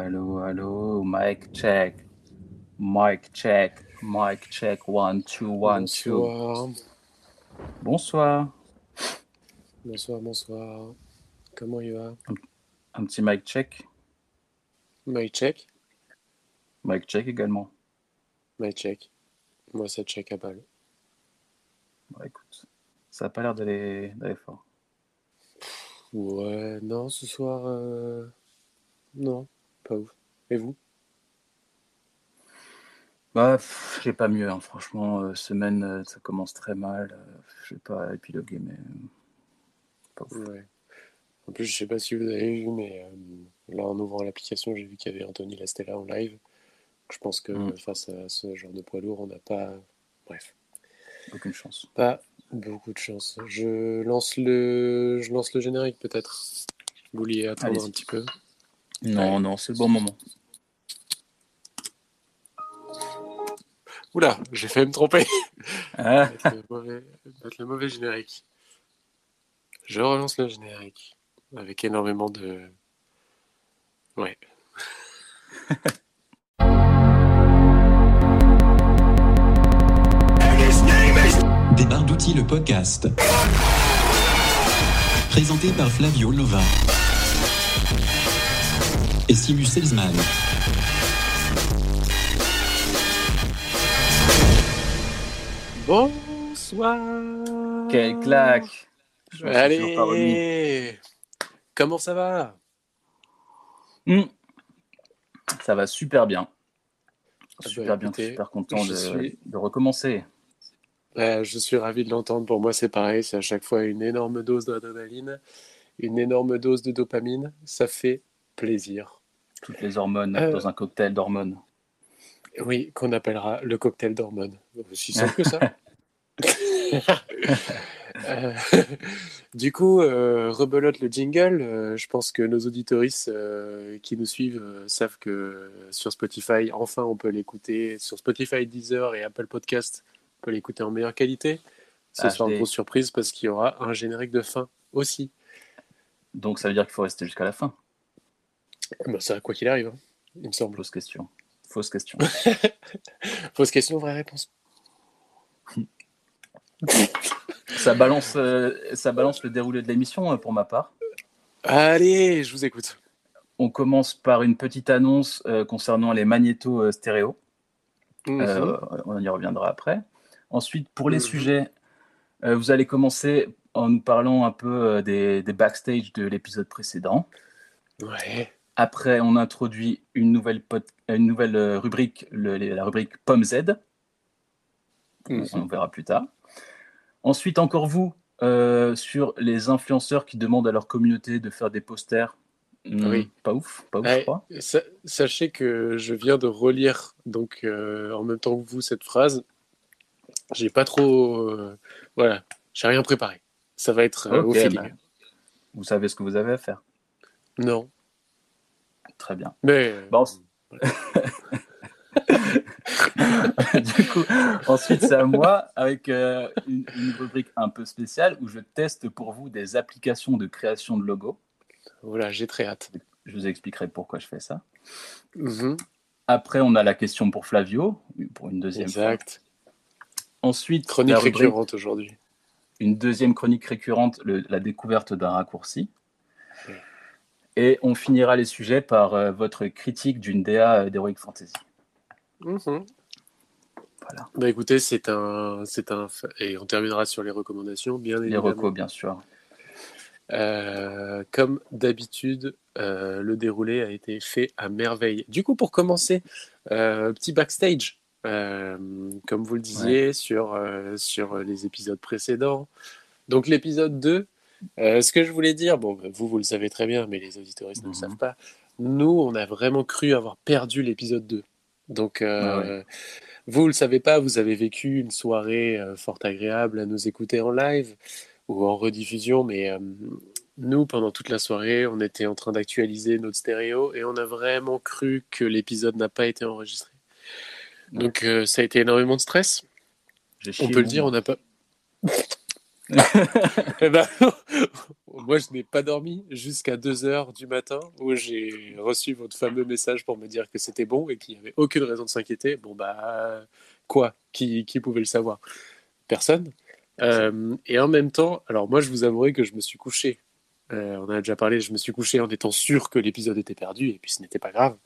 Allô, allô, mic check. Mic check. Mic check. One, two, one, two. Bonsoir. Bonsoir. Bonsoir. Comment il va? Un petit mic check. My check Mic check également. My check. Moi, ça check à balle. Bah, écoute, ça n'a pas l'air d'aller d'aller fort. Ouais, non, ce soir, euh, non, pas ouf. Et vous? Bah, j'ai pas mieux, hein. franchement. euh, semaine, euh, ça commence très mal. euh, je vais pas épiloguer, mais. euh, Pas. Ouais. En plus, je sais pas si vous avez vu, mais là, en ouvrant l'application, j'ai vu qu'il y avait Anthony Lastella en live. Je pense que Mm. face à ce genre de poids lourd, on n'a pas. Bref, Aucune chance. pas beaucoup de chance. Je lance le, je lance le générique peut-être. Vous vouliez attendre un petit peu? Non, non, c'est le bon moment. Oula, j'ai failli me tromper. Ah, mettre le mauvais, mettre le mauvais générique. Je relance le générique avec énormément de. Ouais. Des barres d'outils, le podcast. Présenté par Flavio Lova. Et Simus Salzman. Bonsoir. quelle claque Je. Allez. Comment ça va? Hmm. Ça va super bien. bah, Super bien, écoutez, super content de, suis- de recommencer. Je suis ravi de l'entendre. Pour moi, c'est pareil. C'est à chaque fois une énorme dose d'adrénaline, une énorme dose de dopamine. Ça fait plaisir. Toutes les hormones Euh. dans un cocktail d'hormones. Oui, qu'on appellera le cocktail d'hormones. Aussi simple que ça. Euh, du coup, euh, rebelote le jingle. Euh, je pense que nos auditoristes qui nous suivent savent que sur Spotify, enfin, on peut l'écouter. Sur Spotify, Deezer et Apple Podcast, on peut l'écouter en meilleure qualité. Ce sera une grosse surprise parce qu'il y aura un générique de fin aussi. Donc ça veut dire qu'il faut rester jusqu'à la fin. Bah, ça, quoi qu'il arrive, hein, il me semble. Fausse question. Fausse question. Fausse question, vraie réponse. ça, balance, euh, ça balance le déroulé de l'émission euh, pour ma part. Allez, je vous écoute. On commence par une petite annonce euh, concernant les magnétos euh, stéréo. Mhm. Euh, on y reviendra après. Ensuite, pour les Mhm. sujets, vous allez commencer en nous parlant un peu des, des backstage de l'épisode précédent. Ouais. Après, on introduit une nouvelle, une nouvelle euh, rubrique, le- la rubrique Pomme Z. On verra plus tard. Ensuite, encore vous, euh, sur les influenceurs qui demandent à leur communauté de faire des posters. Hmm, Oui. Pas ouf, pas ouf, Ouais, je crois. sa- sachez que je viens de relire donc euh, en même temps que vous cette phrase. J'ai pas trop, euh, voilà, j'ai rien préparé. Ça va être euh, au feeling. bah. Vous savez ce que vous avez à faire. Non, Très bien. mais euh, Bon, du coup, ensuite, c'est à moi avec euh, une, une rubrique un peu spéciale où je teste pour vous des applications de création de logos. voilà, j'ai très hâte. Je vous expliquerai pourquoi je fais ça. Mhm, Après, on a la question pour Flavio, pour une deuxième exact. fois. Ensuite, Chronique rubrique- récurrente aujourd'hui. une deuxième chronique récurrente, le- la découverte d'un raccourci. Et on finira les sujets par euh, votre critique d'une DA euh, d'Heroic Fantasy. Mhm. Voilà. Bah écoutez, c'est un, c'est un, et on terminera sur les recommandations, bien Les évidemment. recos, bien sûr. Euh, comme d'habitude, euh, le déroulé a été fait à merveille. Du coup, pour commencer, euh, petit backstage. Euh, comme vous le disiez sur, euh, sur les épisodes précédents. Donc l'épisode 2, euh, ce que je voulais dire, bon, vous, vous le savez très bien, mais les auditoristes ne Mhm. le savent pas, nous, on a vraiment cru avoir perdu l'épisode 2. Donc, euh, Ah ouais. vous ne le savez pas, vous avez vécu une soirée euh, fort agréable à nous écouter en live ou en rediffusion, mais euh, nous, pendant toute la soirée, on était en train d'actualiser notre stéréo et on a vraiment cru que l'épisode n'a pas été enregistré. Donc, ça a été énormément de stress. On peut le dire, on n'a pas. Eh ben, moi, je n'ai pas dormi jusqu'à 2 heures du matin où j'ai reçu votre fameux message pour me dire que c'était bon et qu'il n'y avait aucune raison de s'inquiéter. Bon, bah, quoi? Qui, qui, pouvait le savoir? Personne. Euh, et en même temps, alors moi, je vous avouerai que je me suis couché. Euh, on a déjà parlé, je me suis couché en étant sûr que l'épisode était perdu et puis ce n'était pas grave.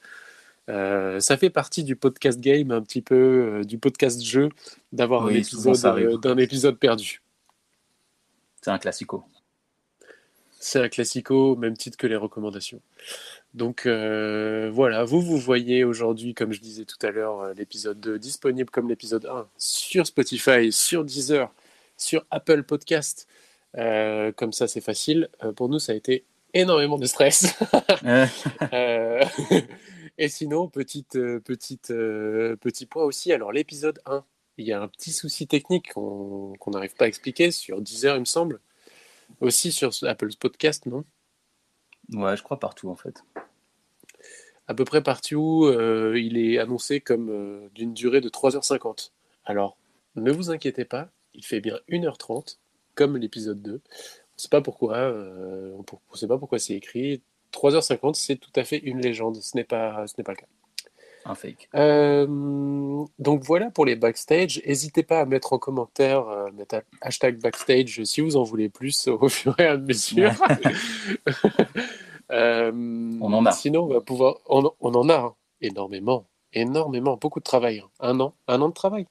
Euh, ça fait partie du podcast game, un petit peu du podcast jeu, d'avoir un épisode d'un épisode perdu. C'est un classico. C'est un classico, même titre que les recommandations. Donc euh, voilà, vous, vous voyez aujourd'hui, comme je disais tout à l'heure, euh, l'épisode 2 disponible comme l'épisode 1 sur Spotify, sur Deezer, sur Apple Podcast. Euh, comme ça, c'est facile. pour nous, ça a été énormément de stress. et sinon, petite, petite, petit point aussi. Alors, l'épisode 1, il y a un petit souci technique qu'on n'arrive pas à expliquer sur Deezer, il me semble. Aussi sur Apple Podcast, non? Ouais, je crois partout en fait. À peu près partout, euh, il est annoncé comme euh, d'une durée de 3h50. Alors, ne vous inquiétez pas, il fait bien 1h30, comme l'épisode 2. On ne sait pas pourquoi, euh, on ne sait pas pourquoi c'est écrit. 3h50, c'est tout à fait une légende, ce n'est pas, ce n'est pas le cas un fake. Euh, donc voilà pour les backstage. N'hésitez pas à mettre en commentaire, euh, mettre hashtag backstage si vous en voulez plus au fur et à mesure. euh, on en a. Sinon, on va pouvoir. On, en a hein. énormément, énormément, beaucoup de travail. Hein. Un an, un an de travail.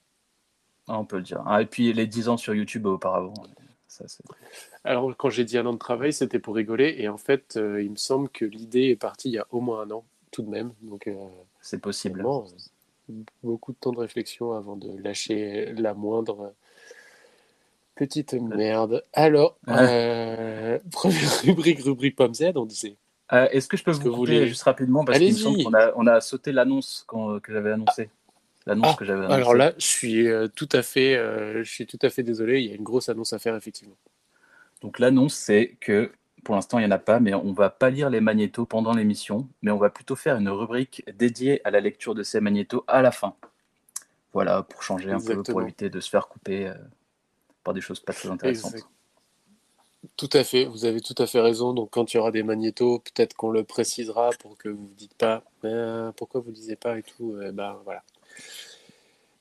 Ah, on peut le dire. Ah, et puis les 10 ans sur YouTube auparavant. Ça, Alors, quand j'ai dit un an de travail, c'était pour rigoler. Et en fait, euh, il me semble que l'idée est partie il y a au moins un an, tout de même. Donc, c'est possible. beaucoup de temps de réflexion avant de lâcher la moindre petite merde. Alors, euh, première rubrique, rubrique pomme Z, on disait. Euh, est-ce que je peux vous, vous couper juste rapidement parce qu'il me qu'on a, on a sauté l'annonce que j'avais annoncée. L'annonce ah, que j'avais Alors là, je suis euh, tout à fait, je suis tout à fait désolé. Il y a une grosse annonce à faire effectivement. Donc l'annonce, c'est que pour l'instant, il n'y en a pas, mais on ne va pas lire les magnétos pendant l'émission, mais on va plutôt faire une rubrique dédiée à la lecture de ces magnétos à la fin. Voilà, pour changer un peu, pour éviter de se faire couper euh, par des choses pas très intéressantes. Tout à fait, vous avez tout à fait raison. Donc, quand il y aura des magnétos, peut-être qu'on le précisera pour que vous ne dites pas pourquoi vous ne lisez pas et tout. Eh ben, voilà.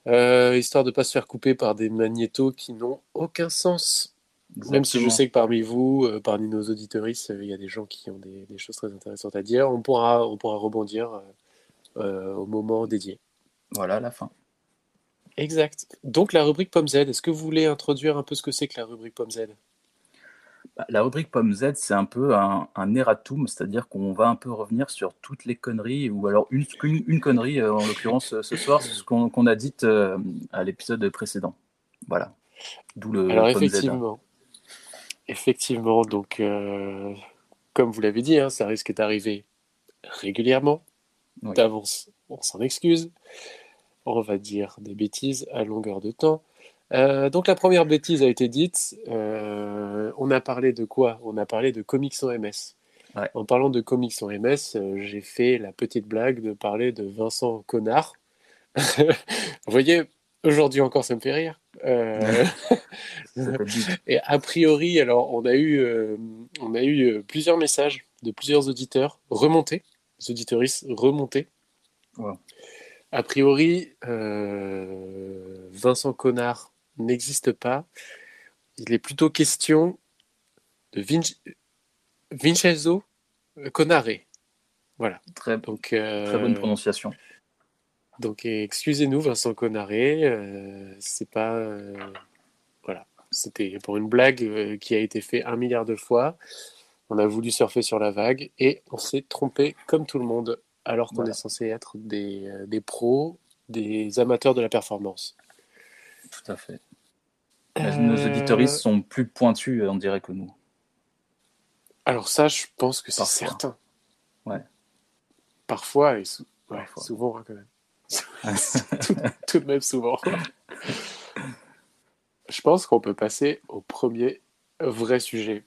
Euh, histoire de ne pas se faire couper par des magnétos qui n'ont aucun sens. Même si je sais que parmi vous, euh, parmi nos auditoristes, il y a des gens qui ont des, choses très intéressantes à dire. On pourra, on pourra rebondir euh, euh, au moment dédié. Voilà, la fin. Exact. Donc la rubrique Pomme Z, est-ce que vous voulez introduire un peu ce que c'est que la rubrique Pomme Z? Bah, La rubrique Pomme Z, c'est un peu un, un erratum, c'est-à-dire qu'on va un peu revenir sur toutes les conneries, ou alors une, une, connerie, en l'occurrence ce soir, ce qu'on a dit à l'épisode précédent. Voilà. D'où le alors, effectivement. Effectivement, donc euh, comme vous l'avez dit, hein, ça risque d'arriver régulièrement. D'avance, on s'en excuse. On va dire des bêtises à longueur de temps. Euh, donc la première bêtise a été dite. Euh, on a parlé de quoi? On a parlé de comics en MS. En parlant de comics en MS, j'ai fait la petite blague de parler de Vincent Connard. vous voyez, Aujourd'hui encore, ça me fait rire. Euh, et a priori, alors, on a eu, euh, on a eu euh, plusieurs messages de plusieurs auditeurs remontés, des auditeuristes remontés. A priori, Vincent Connard n'existe pas. Il est plutôt question de Vincenzo Conare. Voilà. Très, Donc, très bonne prononciation. Donc excusez-nous Vincent Conaré, euh, c'est pas euh, voilà, c'était pour une blague euh, qui a été faite un milliard de fois. On a voulu surfer sur la vague et on s'est trompé comme tout le monde, alors qu'on est censé être des, des, pros, des amateurs de la performance. Tout à fait. Nos auditoristes sont plus pointus, on dirait que nous. Alors ça, je pense que c'est certain. Ouais. Parfois et souvent hein, quand même. tout, de même souvent. Je pense qu'on peut passer au premier vrai sujet.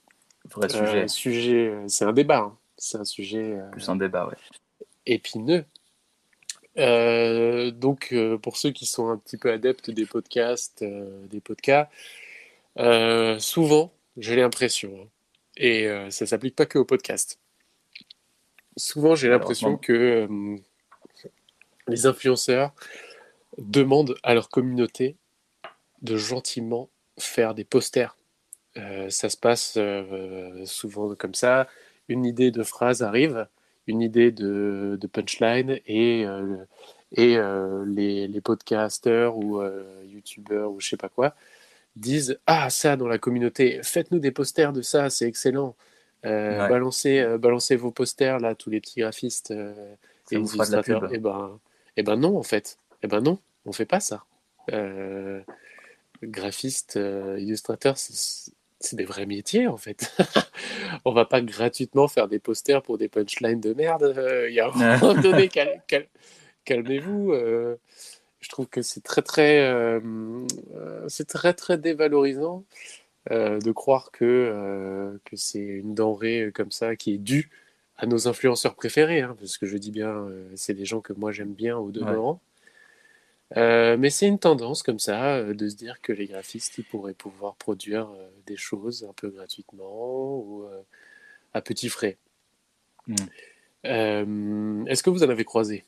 Vrai sujet. Euh, sujet euh, c'est un débat. Hein. C'est un sujet. Euh, Plus un débat, ouais. Épineux. donc, pour ceux qui sont un petit peu adeptes des podcasts, des podcasts, souvent, j'ai l'impression, hein, Et ça s'applique pas que au podcast. Souvent, j'ai l'impression que les influenceurs demandent à leur communauté de gentiment faire des posters. Euh, ça se passe euh, souvent comme ça. Une idée de phrase arrive, une idée de, de punchline, et, euh, et les, les podcasters ou youtubeurs ou je sais pas quoi disent Ah, ça dans la communauté, faites-nous des posters de ça, c'est excellent. Ouais. balancez, balancez vos posters là, tous les petits graphistes et illustrateurs. Et ben, eh ben non, en fait. Eh ben non, on fait pas ça. Euh, graphiste, euh, illustrateur, c'est des vrais métiers en fait. on va pas gratuitement faire des posters pour des punchlines de merde. Euh, Il y a un moment donné, cal- cal- calmez-vous. euh, je trouve que c'est très très, euh, euh, c'est très très dévalorisant euh, de croire que euh, que c'est une denrée comme ça qui est due à nos influenceurs préférés, hein, parce que je dis bien, euh, c'est des gens que moi j'aime bien au demeurant. Euh, mais c'est une tendance comme ça euh, de se dire que les graphistes ils pourraient pouvoir produire des choses un peu gratuitement ou à petits frais. Mm. Euh, Est-ce que vous en avez croisé?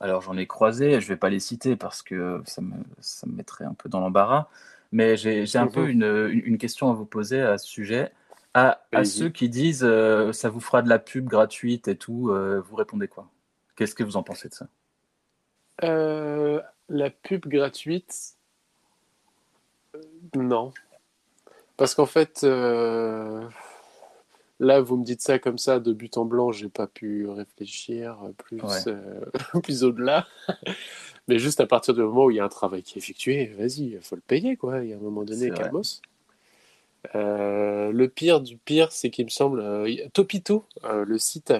Alors j'en ai croisé, je vais pas les citer parce que ça me, ça me mettrait un peu dans l'embarras, mais j'ai un Mhm. peu une- une question à vous poser à ce sujet. À, ceux qui disent euh, ça vous fera de la pub gratuite et tout, euh, vous répondez quoi? Qu'est-ce que vous en pensez de ça? Euh, La pub gratuite, non. Parce qu'en fait, là, vous me dites ça comme ça, de but en blanc, j'ai pas pu réfléchir plus, Ouais. plus au-delà. Mais juste à partir du moment où il y a un travail qui est effectué, vas-y, il faut le payer, quoi. Il y a un moment donné, C'est vrai. Euh, le pire du pire, c'est qu'il me semble, euh, Topito, euh, le site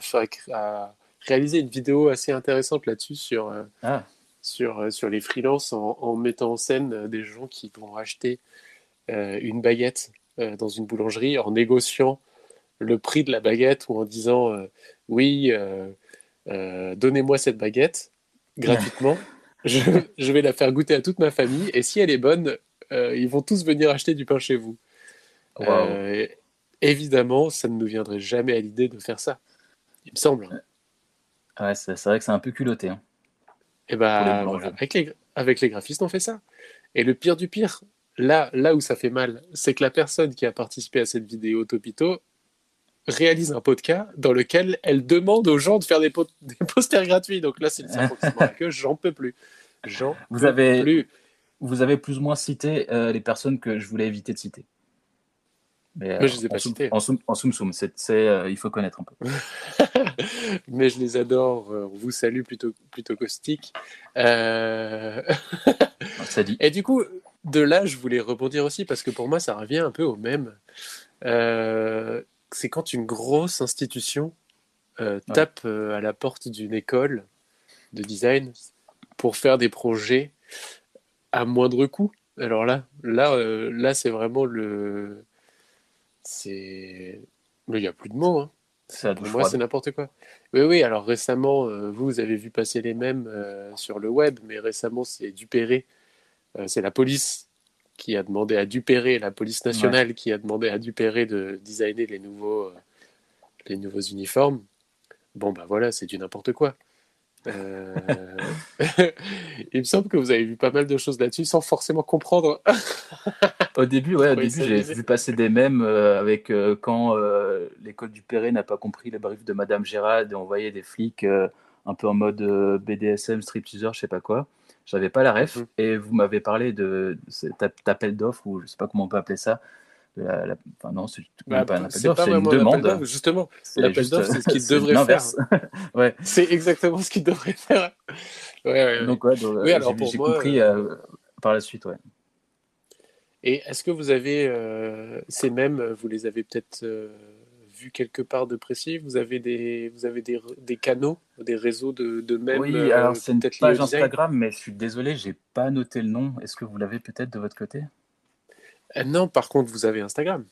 a, réalisé une vidéo assez intéressante là-dessus sur, Ah, sur, sur les freelances en, en mettant en scène des gens qui vont acheter une baguette dans une boulangerie en négociant le prix de la baguette ou en disant oui, donnez-moi cette baguette gratuitement, je, je vais la faire goûter à toute ma famille et si elle est bonne, euh, ils vont tous venir acheter du pain chez vous. Euh, évidemment, ça ne nous viendrait jamais à l'idée de faire ça, il me semble. Ouais, c'est vrai que c'est un peu culotté. hein. Et les bah, boulangers. voilà, avec les, avec les graphistes, on fait ça. Et le pire du pire, là, là où ça fait mal, c'est que la personne qui a participé à cette vidéo Topito réalise un podcast dans lequel elle demande aux gens de faire des, po- des posters gratuits. Donc là, c'est le queue, j'en peux plus. J'en Vous peux avez- plus. Vous avez plus ou moins cité euh, les personnes que je voulais éviter de citer. Mais, euh, je les ai en pas citées. En soum, soum soum, c'est, c'est, euh, il faut connaître un peu. Mais je les adore. euh, On vous salue plutôt, plutôt caustique. Euh, Ça dit. Et du coup, de là, je voulais rebondir aussi parce que pour moi, ça revient un peu au même. C'est quand une grosse institution Ouais. tape à la porte d'une école de design pour faire des projets à moindre coût. Alors là, là, là, c'est vraiment le, c'est, mais il n'y a plus de mots. hein. C'est moi, c'est n'importe quoi. Oui, oui, alors récemment, euh, vous, vous avez vu passer les mêmes euh, sur le web, mais récemment, c'est Dupéré. Euh, c'est la police qui a demandé à Dupéré, la police nationale, qui a demandé à Dupéré de designer les nouveaux, les nouveaux uniformes. Bon, bah voilà, c'est du n'importe quoi. Euh, Il me semble que vous avez vu pas mal de choses là-dessus sans forcément comprendre. Au début, ouais, au début, j'ai vu passer des mèmes euh, avec euh, quand euh, l'école du Perret n'a pas compris le brief de Madame Gérald et on voyait des flics un peu en mode BDSM, stripteaser, je sais pas quoi. J'avais pas la ref Mhm. et vous m'avez parlé de cet ap- appel d'offres ou je sais pas comment on peut appeler ça. La- la- Enfin non, c'est Bah, pas un appel c'est d'offres, c'est une demande. justement. L'appel d'offres, c'est ce qu'il devrait faire. ouais. C'est exactement ce qu'il devrait faire. Ouais, ouais, ouais. Donc ouais, donc, Oui, euh, alors j'ai pour moi, compris euh, par la suite, ouais. Et est-ce que vous avez euh, ces mêmes, vous les avez peut-être euh, vus quelque part de précis? Vous avez des, vous avez des, des canaux, des réseaux de, de mèmes Oui, euh, alors c'est une page Instagram, mais je suis désolé, j'ai pas noté le nom. Est-ce que vous l'avez peut-être de votre côté? Euh, Non, par contre, vous avez Instagram.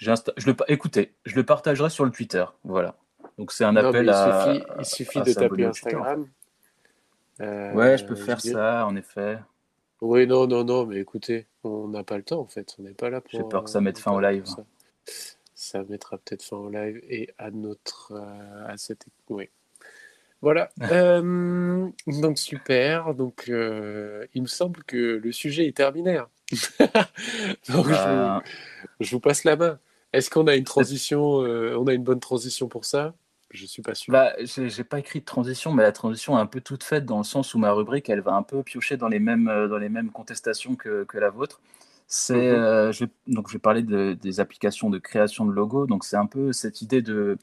Insta- je le... Écoutez, je le partagerai sur le Twitter. Voilà. Donc c'est un Non, appel il à. suffit, il suffit à de taper. Instagram. Euh, Ouais, je peux faire ça, en effet. Oui, non, non, non, mais écoutez, on n'a pas le temps en fait. On n'est pas là pour. J'ai peur que ça euh, mette fin au live. Ça. Ça mettra peut-être fin au live et à notre. euh, à cette. Oui. Voilà. Euh, donc super. Donc euh, il me semble que le sujet est terminé. hein. donc je, Bah, vous, je vous passe la main. Est-ce qu'on a une transition euh, On a une bonne transition pour ça? Je suis pas sûr. Bah, j'ai pas écrit de transition, mais la transition est un peu toute faite dans le sens où ma rubrique, elle va un peu piocher dans les mêmes, euh, dans les mêmes contestations que, que la vôtre. C'est, Mhm. euh, je vais- donc je vais parler de- des applications de création de logos. Donc c'est un peu cette idée de,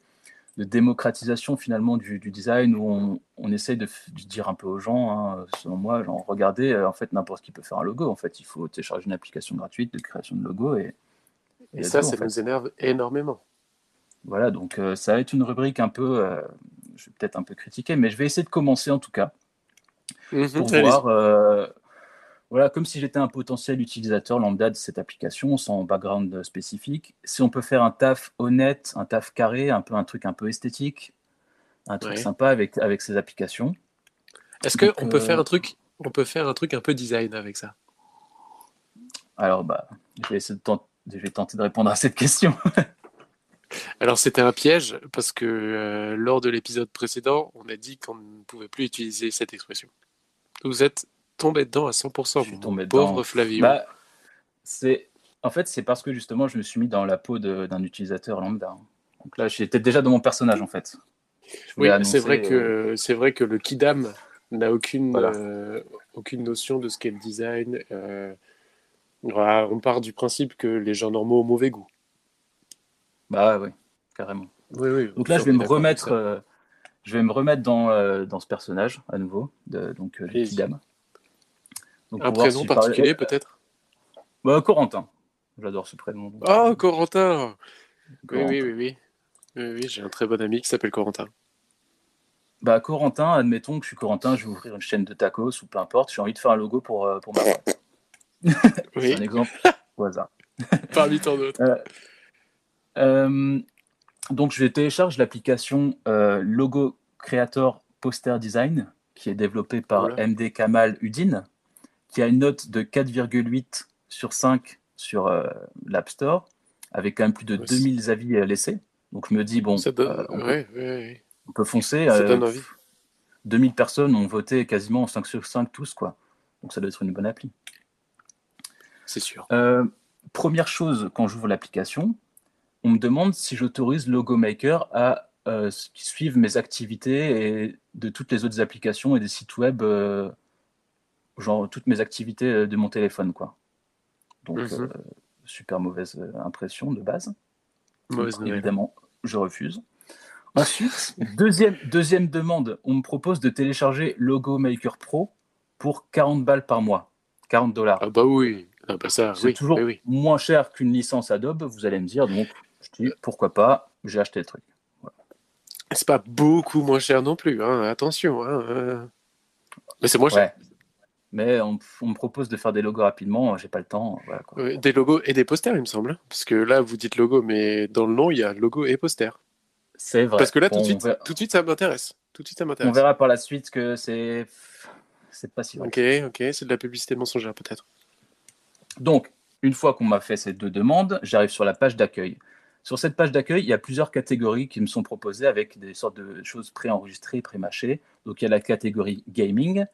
de démocratisation finalement du, du design où on, on essaye de, dire un peu aux gens, hein, selon moi, genre regardez, euh, en fait n'importe qui peut faire un logo. En fait, il faut télécharger une application gratuite de création de logo et, Et et ça, tout, ça fait. nous énerve énormément. Voilà, donc euh, ça va être une rubrique un peu, euh, je vais peut-être un peu critiquer, mais je vais essayer de commencer en tout cas Mhm, pour voir, euh, voilà, comme si j'étais un potentiel utilisateur lambda de cette application sans background spécifique, si on peut faire un taf honnête, un taf carré, un peu un truc un peu esthétique, un truc Ouais. sympa avec, avec ces applications. Est-ce qu'on peut euh, faire un truc On peut faire un truc un peu design avec ça? Alors, bah, je vais essayer de tent- je vais tenter de répondre à cette question. Alors c'était un piège parce que euh, lors de l'épisode précédent, on a dit qu'on ne pouvait plus utiliser cette expression. Vous êtes tombé dedans à 100%, Je suis mon tombé pauvre. Flavio. Bah, c'est, en fait, c'est parce que justement, je me suis mis dans la peau de- d'un utilisateur lambda. Donc là, j'étais déjà dans mon personnage en fait. Oui, voulais c'est vrai annoncer, que euh, c'est vrai que le kidam n'a aucune Voilà. euh, aucune notion de ce qu'est le design. euh, voilà, on part du principe que les gens normaux ont mauvais goût. Bah oui, carrément. Oui, oui. Donc là, je vais me remettre, euh, je vais me remettre dans, euh, dans ce personnage à nouveau, de, donc euh, Allez-y. Kidam. Donc, Un prénom si je parlais- particulier peut-être? Bah, Corentin. J'adore ce prénom. donc, Oh, euh, Corentin. Oui, oui, oui, oui. Oui, oui, j'ai un très bon ami qui s'appelle Corentin. Bah, Corentin, admettons que je suis Corentin, je vais ouvrir une chaîne de tacos ou peu importe, j'ai envie de faire un logo pour, euh, pour ma boîte. C'est Oui, un exemple au hasard. parmi tant d'autres. Euh, donc, je télécharge l'application euh, Logo Creator Poster Design, qui est développée par. MD Kamal Udine, qui a une note de 4,8 sur 5 sur euh, l'App Store, avec quand même plus de Ouais, 2000 avis euh, laissés. Donc, je me dis, bon, donne, euh, on, peut, on peut foncer. Ça donne envie. 2000 personnes ont voté quasiment 5 sur 5 tous, quoi. Donc, ça doit être une bonne appli. C'est sûr. Euh, première chose, quand j'ouvre l'application, on me demande si j'autorise Logo Maker à euh, suivre mes activités et de toutes les autres applications et des sites web, euh, genre toutes mes activités euh, de mon téléphone, quoi. Donc, Mhm. euh, super mauvaise euh, impression de base. Mauvaise Donc, évidemment, je refuse. Ensuite, deuxième, deuxième demande, on me propose de télécharger Logo Maker Pro pour 40 balles par mois. 40 dollars. Ah bah oui. Ah bah ça, C'est oui. toujours oui, moins cher qu'une licence Adobe, vous allez me dire. Donc, je dis pourquoi pas, j'ai acheté le truc. C'est pas beaucoup moins cher non plus. Hein. Attention. Hein. euh. Mais c'est moins cher. Ouais. Mais on, on me propose de faire des logos rapidement, j'ai pas le temps. Voilà, quoi. Ouais, Des logos et des posters, il me semble. hein. Parce que là, vous dites logo, mais dans le nom, il y a logo et poster. C'est vrai. Parce que là, Bon, tout, de on, suite, verra, tout de suite, ça m'intéresse. Tout de suite, ça on m'intéresse. verra par la suite que c'est c'est pas si. Ok, ok, c'est de la publicité mensongère peut-être. Donc, une fois qu'on m'a fait ces deux demandes, j'arrive sur la page d'accueil. Sur cette page d'accueil, il y a plusieurs catégories qui me sont proposées avec des sortes de choses préenregistrées, pré-mâchées. Donc, il y a la catégorie gaming.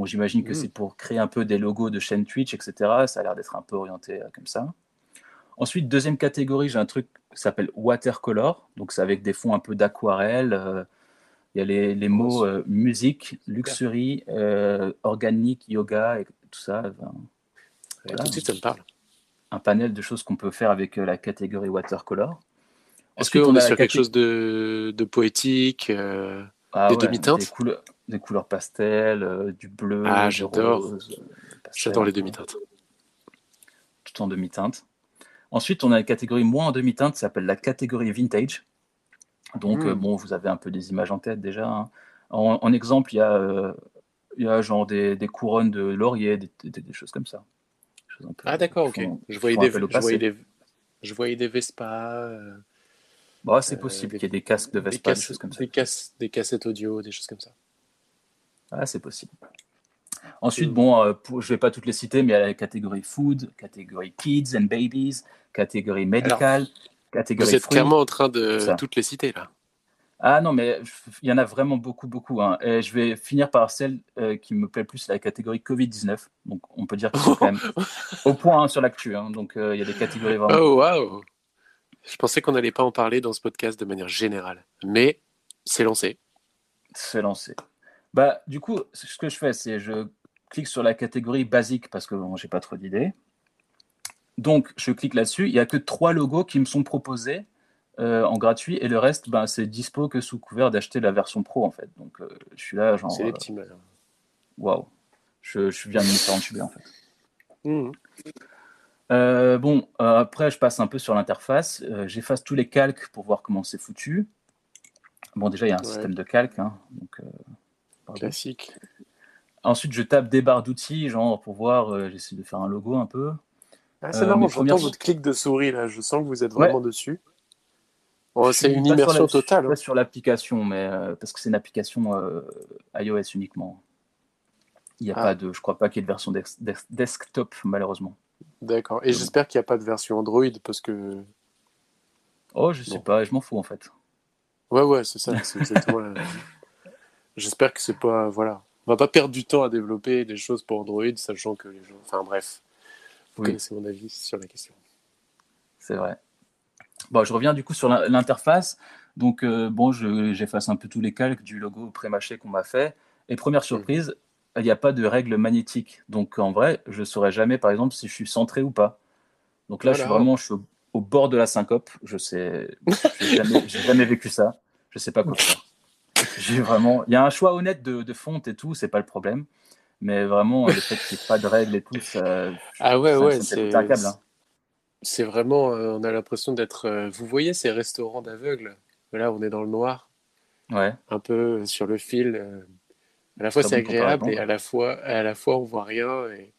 Bon, j'imagine que Mm. c'est pour créer un peu des logos de chaîne Twitch, etc. Ça a l'air d'être un peu orienté euh, comme ça. Ensuite, deuxième catégorie, j'ai un truc qui s'appelle watercolor. Donc, c'est avec des fonds un peu d'aquarelle. euh, il y a les, les mots euh, musique, luxury, organique, yoga et tout ça. Enfin, Et Voilà. Tout de suite, ça me parle. un panel de choses qu'on peut faire avec la catégorie watercolor. Est-ce qu'on on est sur quelque chose de, de poétique Ah des ouais, demi-teintes? Des couleurs, pastel, euh, du bleu, Ah, j'adore. euh, J'adore les demi-teintes. Tout en demi-teinte. Ensuite, on a une catégorie moins en demi-teinte, ça s'appelle la catégorie vintage. Donc, euh, bon, vous avez un peu des images en tête déjà. hein. En, en exemple, il y a, il y a genre des, des couronnes de laurier, des, des- des choses comme ça. Peu- Ah d'accord, ok. font- Je voyais, des, je, voyais passé. des, je voyais des Vespa, Bah, c'est possible qu'il y ait des casques de des, Vespa, des choses comme ça. des, casses- des cassettes audio, des choses comme ça. Ah, c'est possible. Ensuite, Mm. bon, euh, pour- je vais pas toutes les citer, mais il y a la catégorie food, catégorie kids and babies, catégorie medical, catégorie Vous êtes clairement en train de toutes les citer là. Ah non, mais il y en a vraiment beaucoup, beaucoup. hein. Et je vais finir par celle euh, qui me plaît le plus, la catégorie Covid-19. Donc, on peut dire qu'ils sont quand même au point hein, sur l'actu. hein. Donc, euh, il y a des catégories vraiment. Oh waouh Je pensais qu'on n'allait pas en parler dans ce podcast de manière générale, mais c'est lancé. C'est lancé. Bah, du coup, ce que je fais, c'est je clique sur la catégorie basique parce que bon, j'ai pas trop d'idées. Donc, je clique là-dessus. Il y a que trois logos qui me sont proposés euh, en gratuit et le reste, ben, c'est dispo que sous couvert d'acheter la version pro en fait. Donc, euh, je suis là, genre, c'est les euh, petits malins. waouh, je, je viens de me faire entuber en fait. Euh, bon, après, je passe un peu sur l'interface. J'efface tous les calques pour voir comment c'est foutu. Bon, déjà, il y a un Ouais. système de calque. hein, donc, euh. Classique. Ensuite, je tape des barres d'outils, genre pour voir, euh, j'essaie de faire un logo un peu. Ah, c'est Euh, marrant, j'entends premières- votre clic de souris là, je sens que vous êtes Ouais. vraiment dessus. Oh, c'est une sur immersion la- je suis totale. pas hein. sur l'application, mais euh, parce que c'est une application euh, iOS uniquement. Il n'y a Ah. pas de, je crois pas qu'il y ait de version desktop malheureusement. D'accord. Et j'espère qu'il n'y a pas de version Android parce que. Oh, je sais Bon. pas, je m'en fous en fait. Ouais, ouais, c'est ça. c'est exactement la- J'espère que c'est pas. Voilà. On va pas perdre du temps à développer des choses pour Android, sachant que les gens. Enfin bref. Vous Oui. connaissez mon avis sur la question. C'est vrai. Bon, je reviens du coup sur l'in- l'interface. Donc, euh, bon, je- j'efface un peu tous les calques du logo pré-mâché qu'on m'a fait. Et première surprise, il n'y a pas de règle magnétique. Donc, en vrai, je ne saurais jamais, par exemple, si je suis centré ou pas. Donc là, je suis vraiment je suis au, au bord de la syncope. Je sais, j'ai jamais, j'ai jamais vécu ça. Je sais pas quoi faire. J'ai vraiment, il y a un choix honnête de, de fonte et tout, c'est pas le problème. Mais vraiment, le fait qu'il n'y ait pas de règles et tout, ça, Ah ouais, ça- ouais, fait c'est. hein. C'est vraiment. euh, on a l'impression d'être. euh, vous voyez ces restaurants d'aveugles? Là, on est dans le noir. Ouais. un peu sur le fil. euh, À la fois c'est agréable et à la fois à la fois on voit rien et,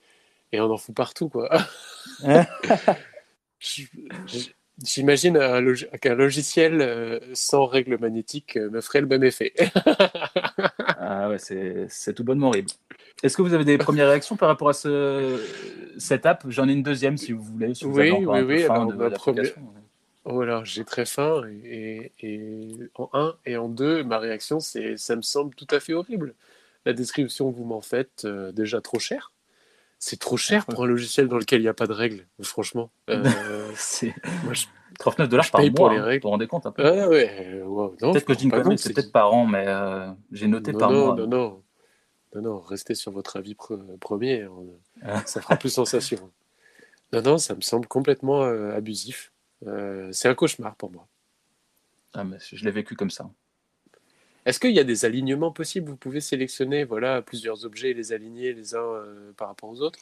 et on en fout partout quoi. Je- je- J'imagine qu'un logiciel euh, sans règle magnétique euh, me ferait le même effet. Ah ouais, c'est tout bonnement horrible. Est-ce que vous avez des premières réactions par rapport à ce, cette app? J'en ai une deuxième si vous voulez. Si vous Oui, avez oui, oui, alors de ma l'application. Oh alors j'ai très faim et, et- et en un et en deux ma réaction c'est ça me semble tout à fait horrible. La description que vous m'en faites euh, déjà trop cher. C'est trop cher pour un logiciel dans lequel il n'y a pas de règles, franchement. Euh, moi, je 39 dollars par mois. pour les hein, règles. Vous vous rendez compte un peu Ah ouais, wow, Peut-être que je dis une connerie, c'est peut-être par an, mais euh, j'ai noté non, par non, mois. non, non, non, non, restez sur votre avis pre- premier, hein. Ah. ça fera plus sensation. Non, non, ça me semble complètement euh, abusif. Euh, c'est un cauchemar pour moi. Ah, mais je l'ai vécu comme ça. Est-ce qu'il y a des alignements possibles? Vous pouvez sélectionner voilà, plusieurs objets et les aligner les uns euh, par rapport aux autres?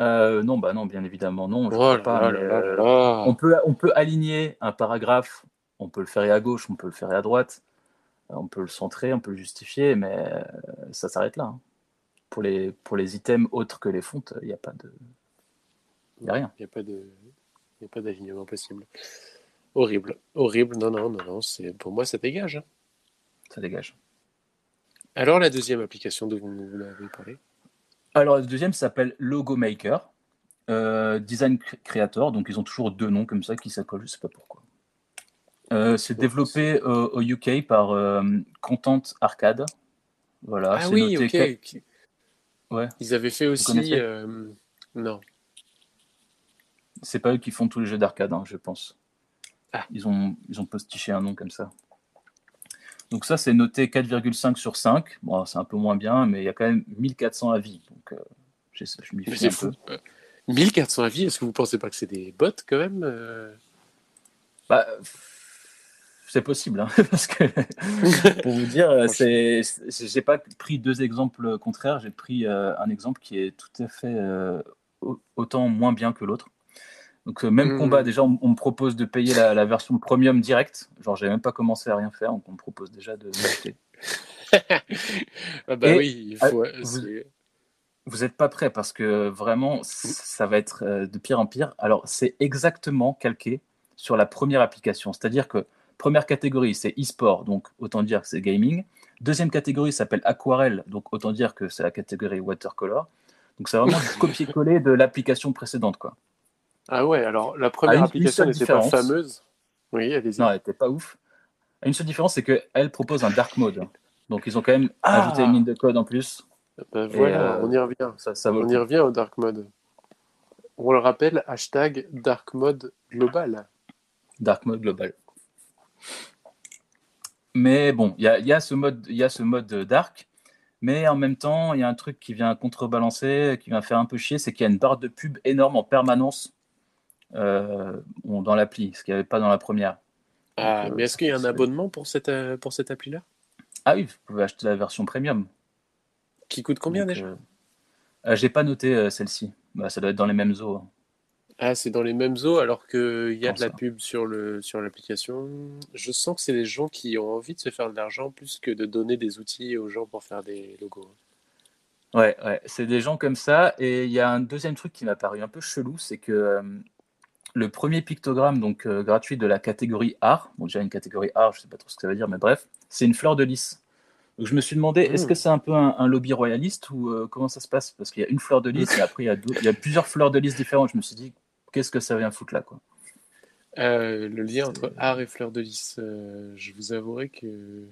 Euh, non, bah non, bien évidemment non. Je Oh crois là pas, là mais, là là euh, là. on peut on peut aligner un paragraphe. On peut le faire à gauche, on peut le faire à droite. On peut le centrer, on peut le justifier, mais euh, ça s'arrête là. hein. Pour les pour les items autres que les fontes, il n'y a pas de il y a rien. Il n'y a pas de, il y a pas d'alignement possible. Horrible, horrible. Non, non, non, non. C'est pour moi ça dégage. hein. Ça dégage. Alors la deuxième application dont vous nous avez parlé? Alors, le deuxième s'appelle Logo Maker, euh, Design Cre- Creator. Donc, ils ont toujours deux noms comme ça qui s'accolent, je sais pas pourquoi. Euh, c'est développé euh, au UK par euh, Content Arcade. Voilà, Ah c'est oui, noté ok. que- Qui- Ouais. Ils avaient fait aussi. euh, Non. C'est pas eux qui font tous les jeux d'arcade, hein, je pense. Ah. Ils ont, ils ont postiché un nom comme ça. Donc ça, c'est noté 4,5 sur 5. Bon, c'est un peu moins bien, mais il y a quand même 1400 avis. Donc, euh, je m'y fie un c'est peu. fou. Euh, 1400 avis, est-ce que vous pensez pas que c'est des bots quand même euh? Bah, c'est possible, hein, parce que pour vous dire, euh, c'est, j'ai pas pris deux exemples contraires, j'ai pris euh, un exemple qui est tout à fait au- autant moins bien que l'autre. Donc euh, même Mhm. combat, déjà on, on me propose de payer la, la version premium direct, genre j'ai même pas commencé à rien faire, donc on me propose déjà de l'acheter. Ah bah Et, oui, il faut. euh, vous- n'êtes pas prêt parce que vraiment c- ça va être euh, de pire en pire. Alors c'est exactement calqué sur la première application, c'est-à-dire que première catégorie c'est e-sport, donc autant dire que c'est gaming. Deuxième catégorie s'appelle aquarelle, donc autant dire que c'est la catégorie watercolor. Donc c'est vraiment copier-coller de l'application précédente, quoi. Ah ouais, alors la première application n'était pas fameuse. Oui, allez-y. Non, elle était pas ouf. Une seule différence, c'est qu'elle propose un dark mode. Donc ils ont quand même Ah. ajouté une ligne de code en plus. Ben voilà, euh, on y revient. Ça, ça On y revient au dark mode. On le rappelle, hashtag dark mode global. Dark mode global. Mais bon, il y y a ce mode, il y a ce mode dark, mais en même temps, il y a un truc qui vient contrebalancer, qui vient faire un peu chier, c'est qu'il y a une barre de pub énorme en permanence euh, dans l'appli, ce qu'il n'y avait pas dans la première. Ah, Donc, euh, mais est-ce qu'il y a un abonnement pour cette, euh, pour cette appli-là? Ah oui, vous pouvez acheter la version premium. Qui coûte combien Donc, déjà? J'ai pas noté celle-ci. Bah, ça doit être dans les mêmes eaux. hein. Ah, c'est dans les mêmes eaux alors qu'il y a de la ça pub sur le sur l'application. Je sens que c'est des gens qui ont envie de se faire de l'argent plus que de donner des outils aux gens pour faire des logos. Ouais, ouais, c'est des gens comme ça. Et il y a un deuxième truc qui m'a paru un peu chelou, c'est que euh, le premier pictogramme donc euh, gratuit de la catégorie art, bon déjà une catégorie art, je sais pas trop ce que ça veut dire, mais bref, c'est une fleur de lys. Donc je me suis demandé, est-ce Mm. que c'est un peu un, un lobby royaliste ou euh, comment ça se passe? Parce qu'il y a une fleur de lys et après il y a, deux- il y a plusieurs fleurs de lys différentes. Je me suis dit, qu'est-ce que ça vient foutre là, quoi? Euh, le lien entre art et fleur de lys, je vous avouerai que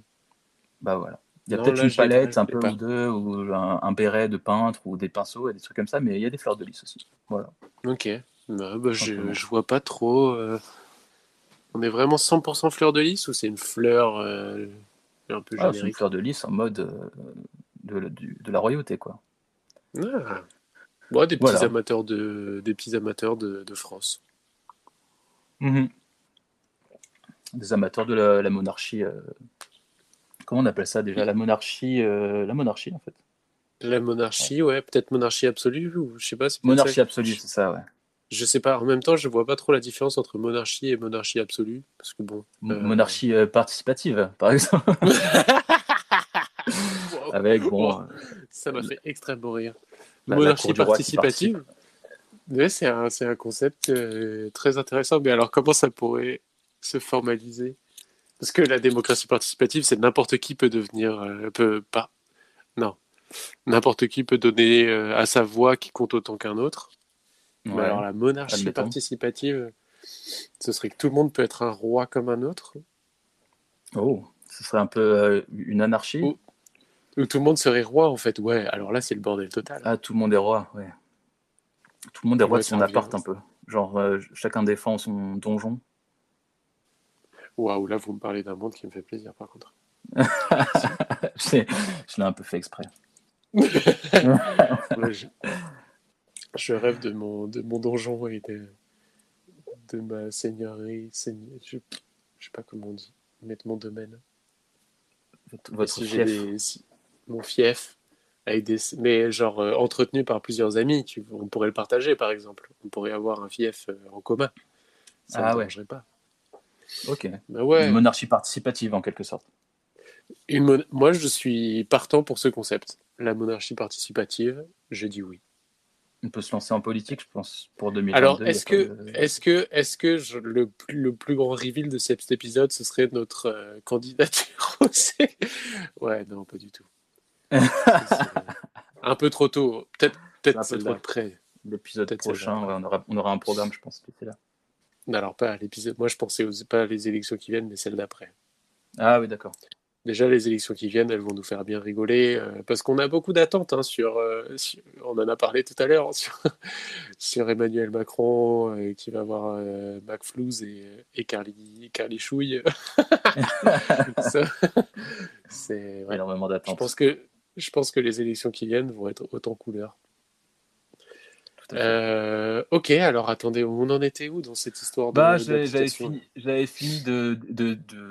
Bah voilà. Il y a peut-être une palette, un peu pas. ou deux, ou un, un béret de peintre, ou des pinceaux, et des trucs comme ça, mais il y a des fleurs de lys aussi. Voilà. Ok. Bah, bah, je, je vois pas trop. euh, On est vraiment 100% fleur de lys ou c'est une fleur euh, un peu Ah, c'est une générique fleur de lys en mode euh, de, du- de la royauté, quoi. Ah. Des petits Voilà. amateurs de des petits amateurs de, de France. Mhm. Des amateurs de la, la monarchie. euh, Comment on appelle ça déjà La monarchie, euh, la monarchie en fait. La monarchie, ouais, peut-être monarchie absolue ou je sais pas. c'est peut-être Monarchie absolue, c'est ça, ouais. Je sais pas. En même temps, je vois pas trop la différence entre monarchie et monarchie absolue parce que bon. Euh. Monarchie euh, participative, par exemple. Avec, bon, euh, Ça m'a fait extrêmement rire. la Monarchie participative. Ouais, c'est un, un concept euh, très intéressant. Mais alors, comment ça pourrait se formaliser? Parce que la démocratie participative, c'est n'importe qui peut devenir. peut pas. Non. N'importe qui peut donner à sa voix qui compte autant qu'un autre. Mais alors, la monarchie participative, ce serait que tout le monde peut être un roi comme un autre? Oh, ce serait un peu euh, une anarchie? Ou tout le monde serait roi, en fait. Ouais, alors là, c'est le bordel total. Ah, tout le monde est roi, ouais. Tout le monde est roi Ouais, de son appart un peu. Genre, euh, chacun défend son donjon. Waouh, là, vous me parlez d'un monde qui me fait plaisir, par contre. je l'ai je l'ai un peu fait exprès. Ouais, je... je rêve de mon, de mon donjon et de, de ma seigneurie. seigne- Je... je sais pas comment on dit. Mettre mon domaine. Votre, si fief. des- si- Mon fief. Avec des... Mais genre euh, entretenu par plusieurs amis. Tu... On pourrait le partager, par exemple. On pourrait avoir un fief euh, en commun. Ça Ah ne ouais. dérangerait pas. Ok. Bah ouais. Une monarchie participative en quelque sorte. Une mon- Moi, je suis partant pour ce concept. La monarchie participative, je dis oui. On peut se lancer en politique, je pense, pour 2022. Alors, est-ce que, de- est-ce que, est-ce que je- le, plus- le plus grand reveal de cet épisode, ce serait notre euh, candidature au C? Ouais, non, pas du tout. Un peu trop tôt. Peut-être, peut-être trop l'épisode prochain, ouais, on, aura, on aura un programme, je pense, était là. Alors, pas l'épisode. Moi, je pensais aux, pas les élections qui viennent, mais celle d'après. Ah oui, d'accord. Déjà, les élections qui viennent, elles vont nous faire bien rigoler, euh, parce qu'on a beaucoup d'attentes hein, sur, euh, sur- On en a parlé tout à l'heure, hein, sur, sur Emmanuel Macron, euh, qui va voir McFlouz et, et Carly, Carly Chouille. C'est ouais. Énormément Je d'attentes. pense que je pense que les élections qui viennent vont être autant couleur. Euh, ok, alors attendez, on en était où dans cette histoire de Bah, j'avais fini, de,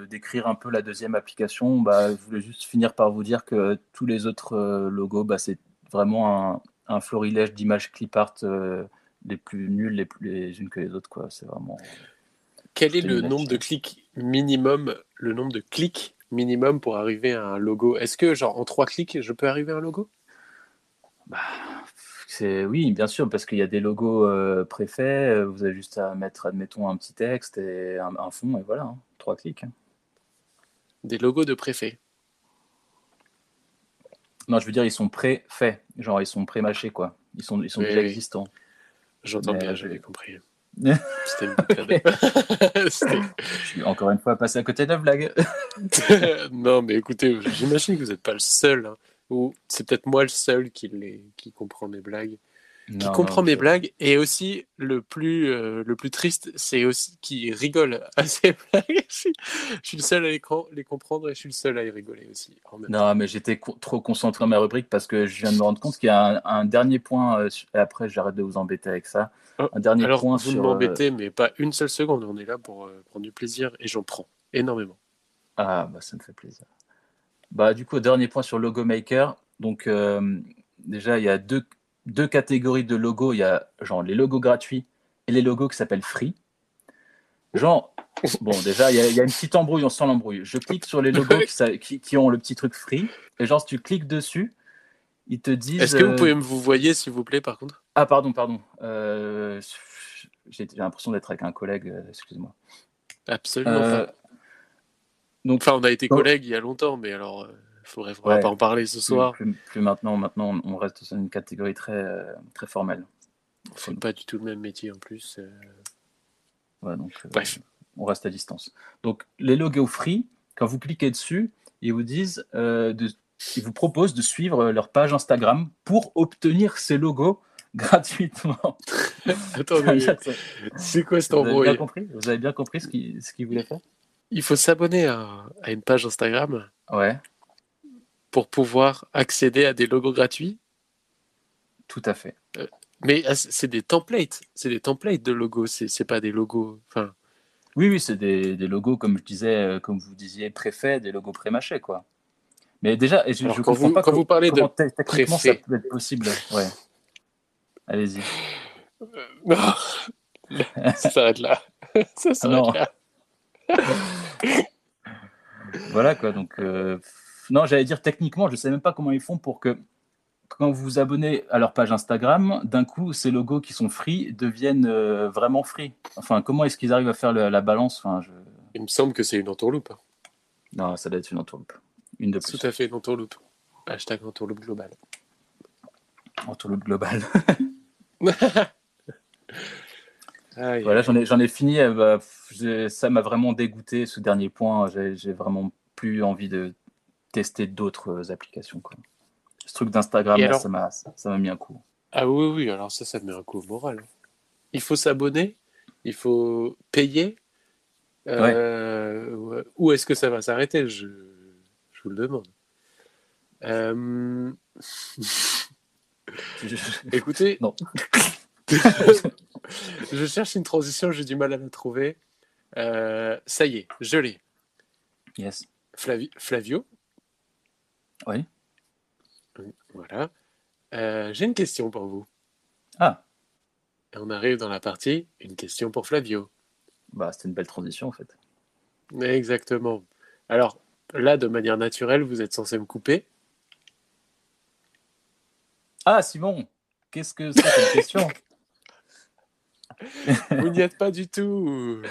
d'écrire un peu la deuxième application. Bah, je voulais juste finir par vous dire que tous les autres euh, logos, bah, c'est vraiment un, un florilège d'images clip art euh, les plus nulles les, plus, les unes que les autres. Quoi. C'est vraiment. Quel est le nombre de clics minimum, le nombre de clics minimum pour arriver à un logo? Est-ce que genre en trois clics, je peux arriver à un logo? C'est, oui, bien sûr, parce qu'il y a des logos euh, préfaits. euh, Vous avez juste à mettre, admettons, un petit texte et un, un fond, et voilà, hein, trois clics. Des logos de préfet. Non, je veux dire, ils sont pré-faits. Genre, ils sont pré-mâchés, quoi. Ils sont, ils sont Oui, déjà oui. existants. J'entends bien, euh, j'avais compris. C'était- Je suis encore une fois passé à côté de la blague. non, mais écoutez, j'imagine que vous n'êtes pas le seul. hein. Ou c'est peut-être moi le seul qui, les... qui comprend mes blagues. qui comprend non, mes blagues. Et aussi, le plus, euh, le plus triste, c'est aussi qui rigole à ces blagues. je, suis, le seul à les, les comprendre et je suis le seul à y rigoler aussi. Non, mais j'étais co- trop concentré dans ma rubrique parce que je viens de me rendre compte qu'il y a un, un dernier point. euh, et après, j'arrête de vous embêter avec ça. Oh, Un dernier Alors, point vous sur. euh, m'embêtez, mais pas une seule seconde. On est là pour euh, prendre du plaisir et j'en prends énormément. Ah, bah ça me fait plaisir. Bah, du coup, dernier point sur Logo Maker. Donc, euh, déjà, il y a deux, deux catégories de logos. Il y a genre les logos gratuits et les logos qui s'appellent free. Genre, bon, déjà, il y, a- il y a une petite embrouille, on sent l'embrouille. Je clique sur les logos qui, sa- qui- qui ont le petit truc free. Et genre, si tu cliques dessus, ils te disent. Est-ce que vous euh, pouvez me vous voyez, s'il vous plaît, par contre? Ah, pardon, pardon. Euh, J'ai l'impression d'être avec un collègue, excuse-moi. Absolument Euh. Donc, Enfin, on a été Oh. collègues il y a longtemps, mais alors, euh, faudrait, Ouais. pas en parler ce soir. plus- plus maintenant, maintenant, on reste dans une catégorie très, euh, très formelle. On fait pas du tout le même métier en plus. euh. Ouais, donc, Bref. on reste à distance. Donc, les logos free, quand vous cliquez dessus, ils vous disent, euh, de, ils vous proposent de suivre leur page Instagram pour obtenir ces logos gratuitement. Attendez, c'est quoi cette vous, avez bien embrouille? compris? Vous avez bien compris ce qu'ils ce qu'ils voulaient faire? Il faut s'abonner à, à une page Instagram Ouais, pour pouvoir accéder à des logos gratuits. tout à fait. Mais ah, c'est des templates, c'est des templates de logos, c'est pas des logos. Enfin, Oui, oui, c'est des, des logos, comme je disais, euh, comme vous disiez, préfaits, des logos prémâchés, quoi. Mais déjà, et je, Alors, je quand comprends vous- pas quand co- vous parlez de techniquement ça préfet. peut être possible. Ouais. Allez-y. non, ça s'arrête là. Ça non. s'arrête là. Voilà, quoi. Donc, euh, non, j'allais dire techniquement, je sais même pas comment ils font pour que quand vous vous abonnez à leur page Instagram, d'un coup, ces logos qui sont free deviennent euh, vraiment free. Enfin, comment est-ce qu'ils arrivent à faire le- la balance? Enfin, je... Il me semble que c'est une entourloupe. Non, ça doit être une entourloupe. Une de plus. Tout à fait une entourloupe. Hashtag entourloupe globale. Entourloupe globale. Aïe. Voilà, j'en ai, j'en ai fini. bah, pff, j'ai- ça m'a vraiment dégoûté ce dernier point. J'ai, j'ai vraiment plus envie de tester d'autres applications. Quoi. Ce truc d'Instagram, Et là, alors ça m'a, ça m'a mis un coup. Ah oui, oui, alors ça, ça me met un coup au moral. Il faut s'abonner, il faut payer. Euh, ouais. Où est-ce que ça va s'arrêter? Je, je vous le demande. Euh, écoutez, Non. Je cherche une transition, j'ai du mal à la trouver. Euh, ça y est, je l'ai. yes. Flavi- Flavio Oui. Voilà. Euh, j'ai une question pour vous. Ah, Et on arrive dans la partie une question pour Flavio. bah, c'était une belle transition en fait. Exactement. Alors là, de manière naturelle, vous êtes censé me couper. Ah, Simon, qu'est-ce que c'est comme question? Vous n'y êtes pas du tout.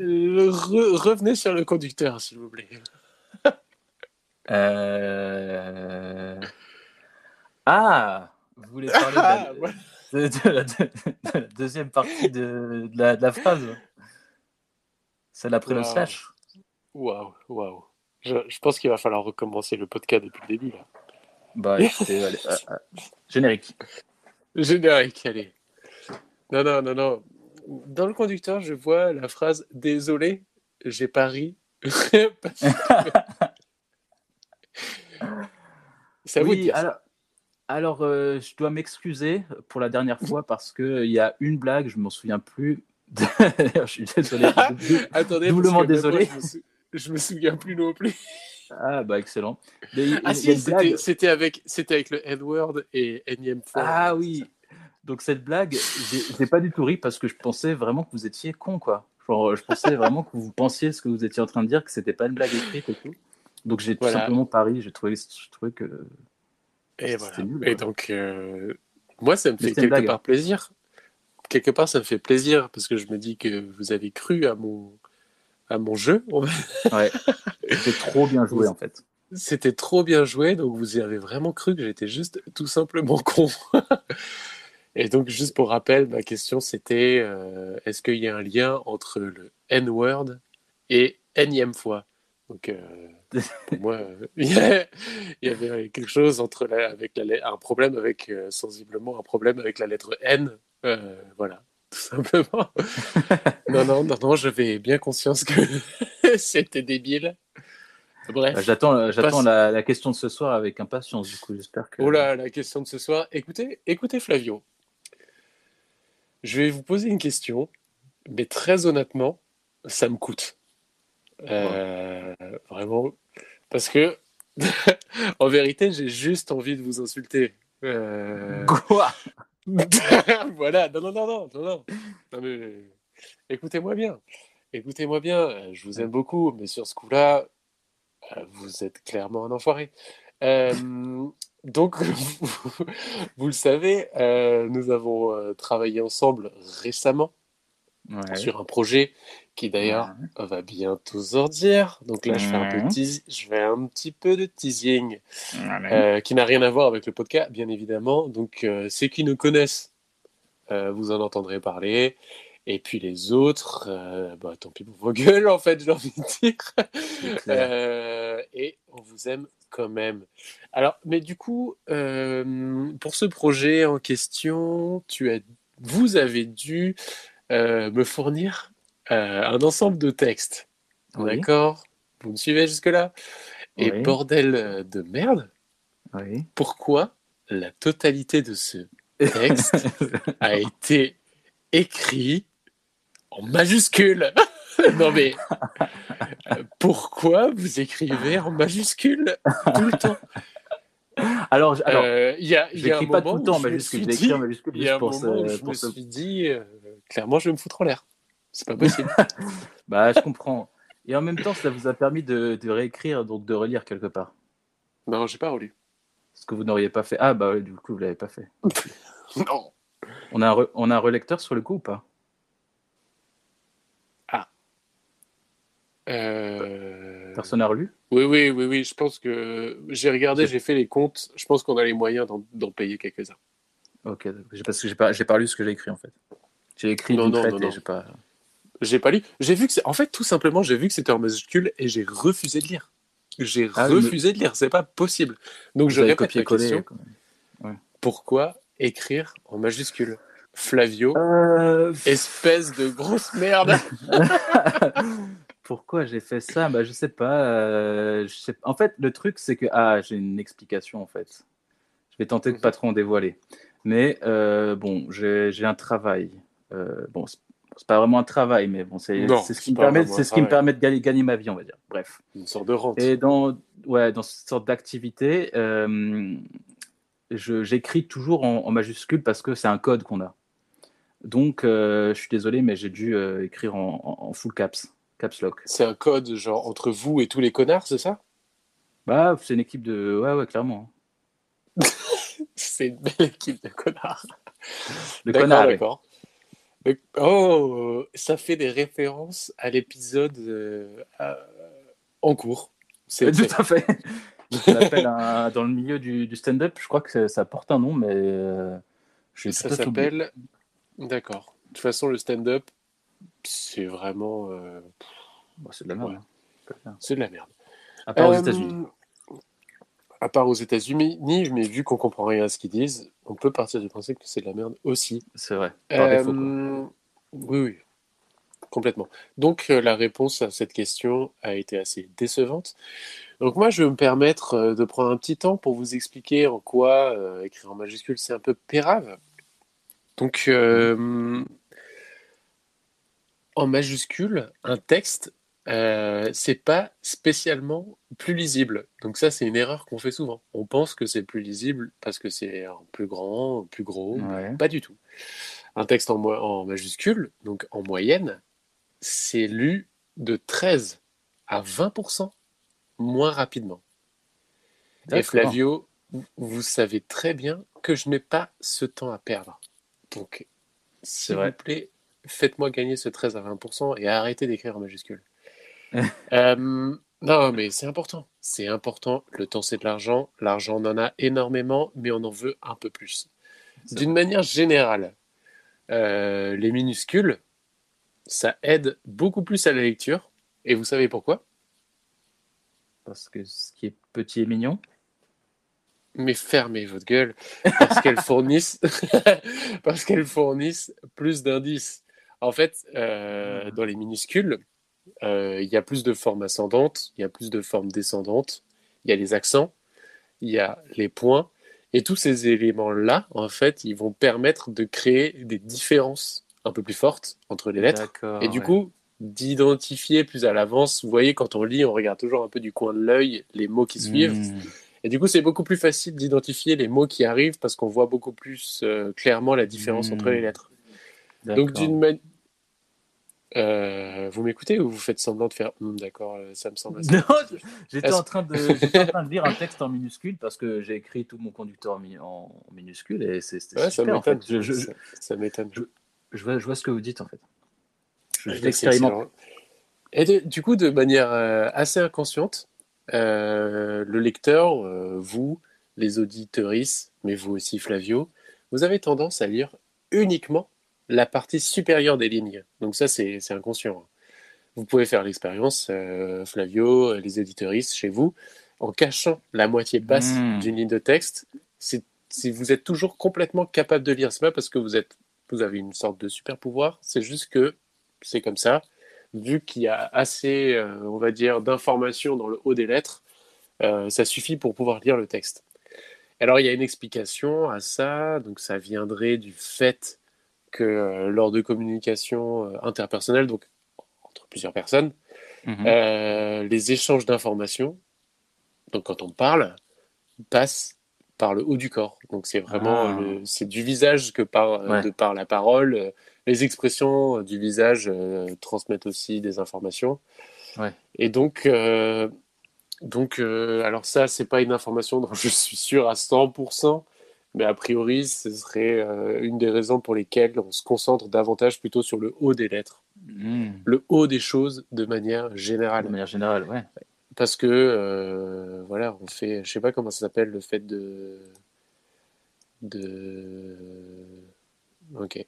Euh, re- revenez sur le conducteur, s'il vous plaît. Euh, Ah, vous voulez parler de la, Ah, voilà. de- de la- de- de la deuxième partie de, la, phrase Celle après le Wow. slash Waouh, waouh. Je, je pense qu'il va falloir recommencer le podcast depuis le début. Là. Bah écoutez, allez, ah, ah, générique. Générique, allez. Non, non, non, non. Dans le conducteur, je vois la phrase Désolé, j'ai pas ri. Parce que- C'est à vous ça. alors, alors euh, je dois m'excuser pour la dernière fois parce qu'il y a une blague, je m'en souviens plus. je suis désolé. Attendez, doublement désolé. je, me sou- je me souviens plus non plus. Ah bah excellent. Ah si, c'était avec, avec le N-word et énième fois. Ah oui. Donc cette blague, j'ai pas du tout ri parce que je pensais vraiment que vous étiez con quoi. Genre, je pensais vraiment que vous pensiez ce que vous étiez en train de dire, que c'était pas une blague écrite et tout. Donc j'ai tout simplement pas ri. J'ai trouvé, je trouvais que Et C'était voilà. nul, et donc, euh, moi, ça me Mais fait c'était quelque blague. part plaisir. Quelque part, ça me fait plaisir parce que je me dis que vous avez cru à mon, à mon jeu. ouais, j'ai trop bien joué en fait. C'était trop bien joué, donc vous y avez vraiment cru que j'étais juste tout simplement con. Et donc, juste pour rappel, ma question c'était euh, est-ce qu'il y a un lien entre le N-word et énième fois? Donc, euh, pour moi, euh, il y avait quelque chose entre la, avec la, un problème avec, sensiblement, un problème avec la lettre N. voilà, tout simplement. non, non, non, non, j'avais bien conscience que c'était débile. Bref. Bah, j'attends, j'attends la, la, question de ce soir avec impatience. Du coup, j'espère que. Oh là, la question de ce soir. Écoutez, écoutez, Flavio. Je vais vous poser une question, mais très honnêtement, ça me coûte. Euh, vraiment. Parce que, en vérité, j'ai juste envie de vous insulter. Euh, Quoi? Voilà, non, non, non, non, non, non. mais... Écoutez-moi bien. Écoutez-moi bien, je vous aime beaucoup, mais sur ce coup-là, euh, vous êtes clairement un enfoiré. Donc, vous, le savez, euh, nous avons euh, travaillé ensemble récemment sur un projet qui d'ailleurs va bientôt sortir. Donc là, je, fais un peu je fais un petit peu de teasing euh, qui n'a rien à voir avec le podcast, bien évidemment. Donc, ceux qui nous connaissent, vous en entendrez parler. Et puis les autres, bah, tant pis pour vos gueules, en fait, j'ai envie de dire. et on vous aime quand même. Alors, mais du coup, euh, pour ce projet en question, tu as, vous avez dû euh, me fournir euh, un ensemble de textes. D'accord? Vous me suivez jusque-là? Et bordel de merde, pourquoi la totalité de ce texte a été écrit en majuscule? non mais pourquoi vous écrivez en majuscule tout le temps? Alors, alors euh, il y a, y a un pas tout le temps en majuscule, j'écris en majuscule Il y a un moment où je me suis dit, euh, clairement, je vais me foutre en l'air. C'est pas possible. bah, je comprends. Et en même temps, ça vous a permis de, de réécrire, donc de relire quelque part? Non, j'ai pas relu. Ce que vous n'auriez pas fait. Ah, bah, du coup, vous l'avez pas fait. non. On a, un on a un relecteur sur le coup ou pas? Euh, Personne n'a relu? Oui, oui, oui, oui. Je pense que j'ai regardé, j'ai fait les comptes. Je pense qu'on a les moyens d'en payer quelques-uns. Ok, parce que j'ai pas, pas lu ce que j'ai écrit en fait. J'ai écrit non, non, non, j'ai pas. J'ai pas lu. J'ai vu que c'est. En fait, tout simplement, j'ai vu que c'était en majuscule et j'ai refusé de lire. J'ai ah refusé de lire. C'est pas possible. Donc je répète la question. Pourquoi écrire en majuscule? Flavio, euh, espèce de grosse merde. Pourquoi j'ai fait ça? Bah, Je sais pas. Euh, je sais... En fait, le truc, c'est que. Ah, j'ai une explication en fait. Je vais tenter de pas trop en dévoiler. Mais euh, bon, j'ai un travail. Euh, bon, c'est pas vraiment un travail, mais bon, c'est ce, qui me permet, ce qui me permet de gagner, gagner, ma vie, on va dire. Bref. Une sorte de rente. Et dans, ouais, dans cette sorte d'activité, euh, j'écris toujours en, en, majuscule parce que c'est un code qu'on a. Donc, je suis désolé, mais j'ai dû écrire en, en full caps. Caps Lock. C'est un code genre entre vous et tous les connards, c'est ça? Bah, c'est une équipe de. Ouais, ouais, clairement. c'est une belle équipe de connards. De connards. D'accord. Oh, ça fait des références à l'épisode euh, en cours. C'est tout à fait. On appelle dans le milieu du, stand-up, je crois que ça, porte un nom, mais euh, je ça s'appelle. D'accord. De toute façon, le stand-up, c'est vraiment. Euh, bah, c'est de la merde. Hein. C'est de la merde. À part aux euh, États-Unis. À part aux États-Unis, mais vu qu'on comprend rien à ce qu'ils disent, on peut partir du principe que c'est de la merde aussi. C'est vrai. Par défaut, euh, Oui, oui. Complètement. Donc, la réponse à cette question a été assez décevante. Donc, moi, je vais me permettre de prendre un petit temps pour vous expliquer en quoi écrire en majuscule, c'est un peu pérave. Donc, en majuscule, un texte, euh, c'est pas spécialement plus lisible. Donc ça, c'est une erreur qu'on fait souvent. On pense que c'est plus lisible parce que c'est plus grand, plus gros. Pas du tout. Un texte en, en majuscule, donc en moyenne, c'est lu de 13 à 20% moins rapidement. Et Flavio, vous savez très bien que je n'ai pas ce temps à perdre. Donc, s'il vous plaît, faites-moi gagner ce 13 à 20% et arrêtez d'écrire en majuscule. Euh, Non, mais c'est important. C'est important. Le temps, c'est de l'argent. L'argent, on en a énormément, mais on en veut un peu plus. D'une manière générale, euh, les minuscules, ça aide beaucoup plus à la lecture. Et vous savez pourquoi? Parce que ce qui est petit et mignon. Mais fermez votre gueule, parce qu'elles fournissent, parce qu'elles fournissent plus d'indices. En fait, euh, dans les minuscules, euh, il y a plus de formes ascendantes, il y a plus de formes descendantes, il y a les accents, il y a les points, et tous ces éléments-là, en fait, ils vont permettre de créer des différences un peu plus fortes entre les lettres, et du coup, d'identifier plus à l'avance. Vous voyez, quand on lit, on regarde toujours un peu du coin de l'œil les mots qui suivent. Hmm. Et du coup, c'est beaucoup plus facile d'identifier les mots qui arrivent parce qu'on voit beaucoup plus euh, clairement la différence entre les hmm. lettres. Donc, d'une manière euh, vous m'écoutez ou vous faites semblant de faire hmm, d'accord, euh, ça me semble assez. Non, j'étais en, train de, en train de lire un texte en minuscule parce que j'ai écrit tout mon conducteur en, en minuscule et c'est ouais, super. En fait. je, ça, m'étonne. Je, vois, je vois ce que vous dites en fait. Je, l'expérimente. Et du coup, de manière euh, assez inconsciente, le lecteur, vous, les auditeuristes, mais vous aussi Flavio, vous avez tendance à lire uniquement la partie supérieure des lignes. Donc ça, c'est inconscient. Vous pouvez faire l'expérience, euh, Flavio, les éditeuristes chez vous, en cachant la moitié basse hmm. d'une ligne de texte. Si vous êtes toujours complètement capable de lire, c'est pas parce que vous êtes, vous avez une sorte de super pouvoir, c'est juste que c'est comme ça. Vu qu'il y a assez, euh, on va dire, d'informations dans le haut des lettres, euh, ça suffit pour pouvoir lire le texte. Alors il y a une explication à ça, donc ça viendrait du fait que euh, lors de communication euh, interpersonnelle, donc entre plusieurs personnes, mhm. euh, les échanges d'informations, donc quand on parle, passent par le haut du corps. Donc c'est vraiment ah. c'est du visage que par, de par la parole. Les expressions du visage transmettent aussi des informations. Et donc, donc alors ça, c'est pas une information dont je suis sûr à 100%, mais a priori, ce serait euh, une des raisons pour lesquelles on se concentre davantage plutôt sur le haut des lettres, hmm. le haut des choses de manière générale. De manière générale, ouais. Parce que, euh, voilà, on fait, je sais pas comment ça s'appelle, le fait de. de. Ok.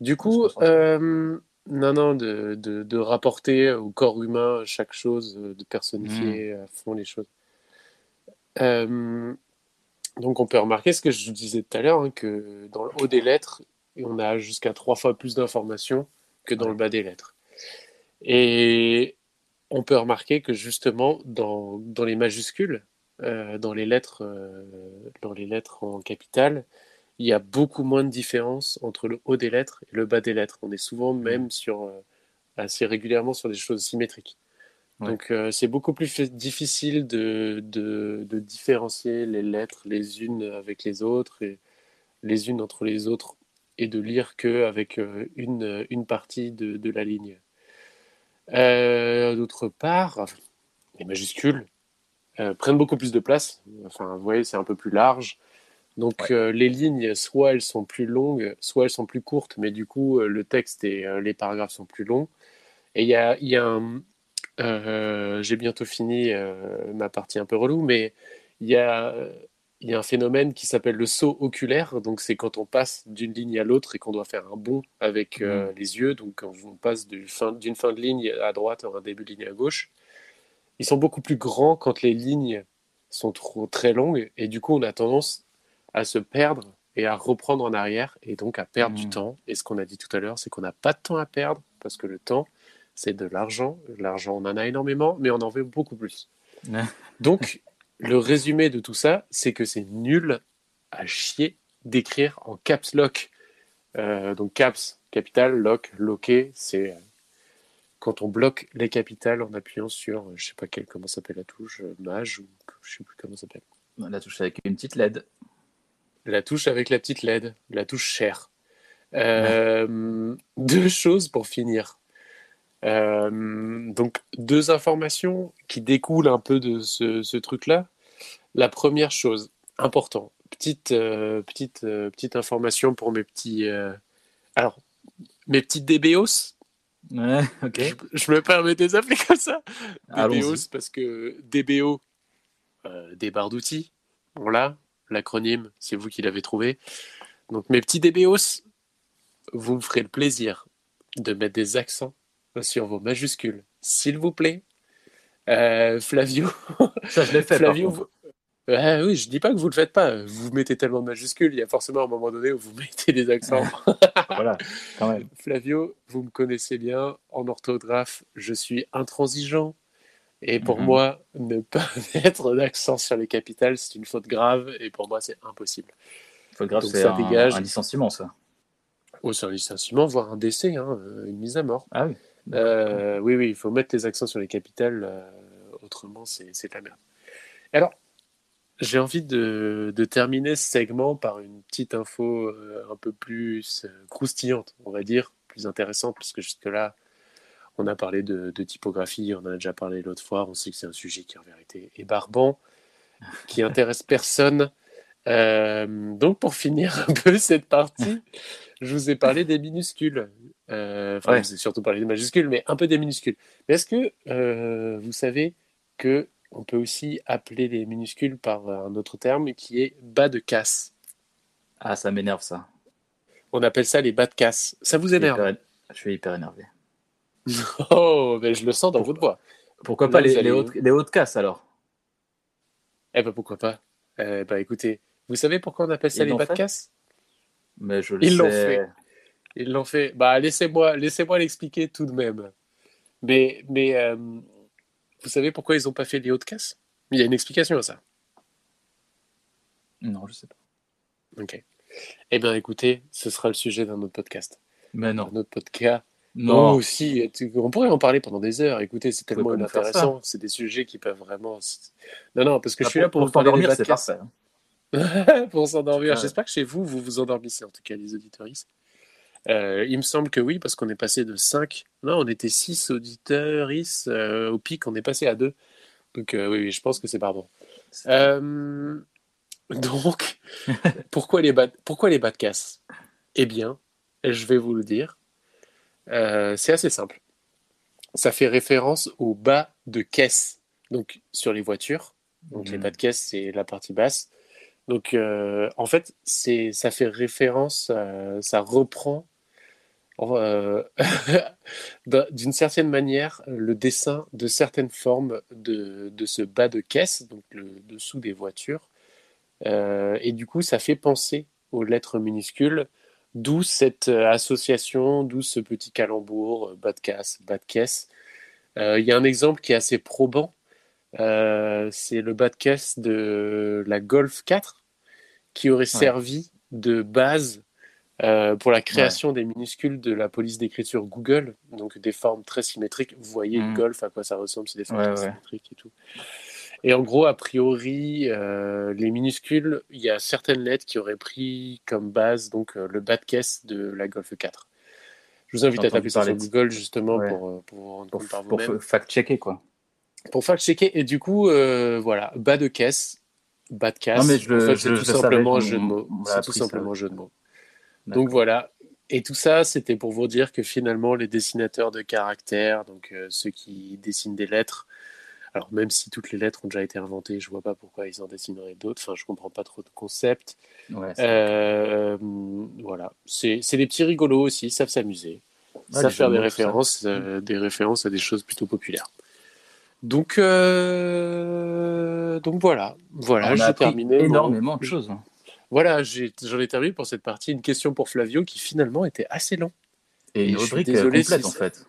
Du coup, euh, non, non, de, de, de, rapporter au corps humain chaque chose, de personnifier hmm. à fond les choses. Donc on peut remarquer ce que je vous disais tout à l'heure, hein, que dans le haut des lettres, on a jusqu'à trois fois plus d'informations que dans le bas des lettres. Et on peut remarquer que justement dans, dans les majuscules, euh, dans, les lettres, euh, dans les lettres en capitale, il y a beaucoup moins de différence entre le haut des lettres et le bas des lettres. On est souvent mmh. même sur, euh, assez régulièrement sur des choses symétriques. Donc euh, c'est beaucoup plus difficile de, de, de, différencier les lettres les unes avec les autres et les unes entre les autres et de lire qu'avec euh, une, une partie de, de la ligne. Euh, d'autre part, les majuscules prennent beaucoup plus de place. Enfin, vous voyez, c'est un peu plus large. Donc les lignes, soit elles sont plus longues, soit elles sont plus courtes, mais du coup le texte et les paragraphes sont plus longs. Et il y a, y a un, euh, j'ai bientôt fini euh, ma partie un peu relou, mais il y a, y a un phénomène qui s'appelle le saut oculaire. Donc, c'est quand on passe d'une ligne à l'autre et qu'on doit faire un bond avec euh, mmh. les yeux. Donc, quand on passe d'une fin, fin, de ligne à droite à un début de ligne à gauche. Ils sont beaucoup plus grands quand les lignes sont trop, très longues. Et du coup, on a tendance à se perdre et à reprendre en arrière et donc à perdre du mmh. temps. Et ce qu'on a dit tout à l'heure, c'est qu'on n'a pas de temps à perdre parce que le temps, c'est de l'argent. L'argent, on en a énormément, mais on en veut beaucoup plus. Donc, le résumé de tout ça, c'est que c'est nul à chier d'écrire en caps lock. Euh, donc caps, capital, lock, locké, c'est euh, quand on bloque les capitales en appuyant sur, euh, je sais pas quelle, comment s'appelle la touche, mage ou je sais plus comment s'appelle. La touche avec une petite LED. La touche avec la petite LED, la touche chère. Deux choses pour finir. Euh, donc deux informations qui découlent un peu de ce, truc-là. La première chose, important, petite, euh, petite, euh, petite information pour mes petits... alors, mes petits DBOs, Ouais, ok. Je, je me permets de les appeler comme ça. Allons-y. DBO, c'est parce que DBO, des barres d'outils, on l'a, l'acronyme, c'est vous qui l'avez trouvé. Donc mes petits DBOs, vous me ferez le plaisir de mettre des accents sur vos majuscules, s'il vous plaît. Euh, Flavio, Ça, je l'ai fait. Flavio, vous- Ouais, oui, je dis pas que vous le faites pas. Vous mettez tellement de majuscules, il y a forcément un moment donné où vous mettez des accents. Voilà, quand même. Flavio, vous me connaissez bien. En orthographe, je suis intransigeant. Et pour Mhm. moi, ne pas mettre d'accent sur les capitales, c'est une faute grave. Et pour moi, c'est impossible. Faut grave, c'est un, dégage. un licenciement, ça. Oh, c'est un licenciement, voire un décès, hein, une mise à mort. Ah oui. Euh, oui, oui, il faut mettre les accents sur les capitales. euh, autrement, c'est la merde. Alors, j'ai envie de, terminer ce segment par une petite info euh, un peu plus croustillante, on va dire, plus intéressante, puisque jusque-là, on a parlé de, de typographie, on en a déjà parlé l'autre fois, on sait que c'est un sujet qui, en vérité, est barbant, qui intéresse personne. Donc, pour finir un peu cette partie, je vous ai parlé des minuscules. Euh, Enfin, Ouais. je vous ai surtout parlé des majuscules, mais un peu des minuscules. Mais est-ce que euh, vous savez que on peut aussi appeler les minuscules par un autre terme qui est bas de casse? Ah, ça m'énerve, ça. On appelle ça les bas de casse. Ça vous Je suis énerve? hyper- Je suis hyper énervé. Oh, mais je le sens dans votre voix. Pourquoi pas les, allez- les, hautes, les hautes casses, alors? Eh ben pourquoi pas? Eh ben écoutez, vous savez pourquoi on appelle ça les bas de casse? Mais je le Ils l'ont sais. fait. Ils l'ont fait. Bah laissez-moi, laissez-moi l'expliquer tout de même. Mais, mais euh, vous savez pourquoi ils n'ont pas fait les hautes casses Il y a une explication à ça. Non, je sais pas. Ok. Eh bien, écoutez, ce sera le sujet d'un autre podcast. Mais non. Un autre podcast. Non. Si, tu- on pourrait en parler pendant des heures. Écoutez, c'est tellement inintéressant. C'est des sujets qui peuvent vraiment. Non, non, parce que je Ah, suis là pour, vous parler des t'endormir, bas de c'est casse. parfait. pour s'endormir. J'espère que chez vous, vous vous endormissez, en tout cas, les auditoristes. Euh, il me semble que oui, parce qu'on est passé de 5. Non, on était 6 auditeuristes. euh, au pic, on est passé à 2. Donc, euh, oui, je pense que c'est pardon. Euh, donc, pourquoi les, bas, pourquoi les bas de casse Eh bien, je vais vous le dire. Euh, c'est assez simple. Ça fait référence au bas de caisse, donc sur les voitures. Donc les Mhm. bas de caisse, c'est la partie basse. Donc euh, en fait, ça fait référence, euh, ça reprend euh, d'un- d'une certaine manière le dessin de certaines formes de, de ce bas de caisse, donc le dessous des voitures. Et du coup, ça fait penser aux lettres minuscules, d'où cette association, d'où ce petit calembour, bas de caisse, bas de caisse. Il y a un exemple qui est assez probant, euh, c'est le bas de caisse de la Golf 4, qui aurait servi de base euh, pour la création des minuscules de la police d'écriture Google, donc des formes très symétriques. Vous voyez le golf, à quoi ça ressemble, c'est des formes Ouais, très symétriques et tout. Et en gros, a priori, euh, les minuscules, il y a certaines lettres qui auraient pris comme base donc le bas de caisse de la Golf 4. Je vous invite à taper ça sur Google justement pour, pour vous rendre Pour, compte par pour vous-même. fact-checker, quoi. Pour fact-checker. Et du coup, euh, voilà, bas de caisse, bas de casse. Non, mais je le- en fait, je- c'est je tout savais, simplement jeu de mots. C'est tout ça, simplement un ouais. jeu de mots. Donc voilà. Et tout ça, c'était pour vous dire que finalement, les dessinateurs de caractères, donc euh, ceux qui dessinent des lettres, alors même si toutes les lettres ont déjà été inventées, je vois pas pourquoi ils en dessineraient d'autres. Enfin, je comprends pas trop de concept. Ouais, Euh, voilà, c'est des petits rigolos aussi, ils savent s'amuser, ils Ouais, savent faire des ça. références, euh, des références à des choses plutôt populaires. Donc, euh, donc voilà, voilà, j'ai terminé. mon- énormément de choses. Voilà, j'en ai, terminé pour cette partie. Une question pour Flavio qui finalement était assez long. Et Et une rubrique euh, désolé complète, si en fait.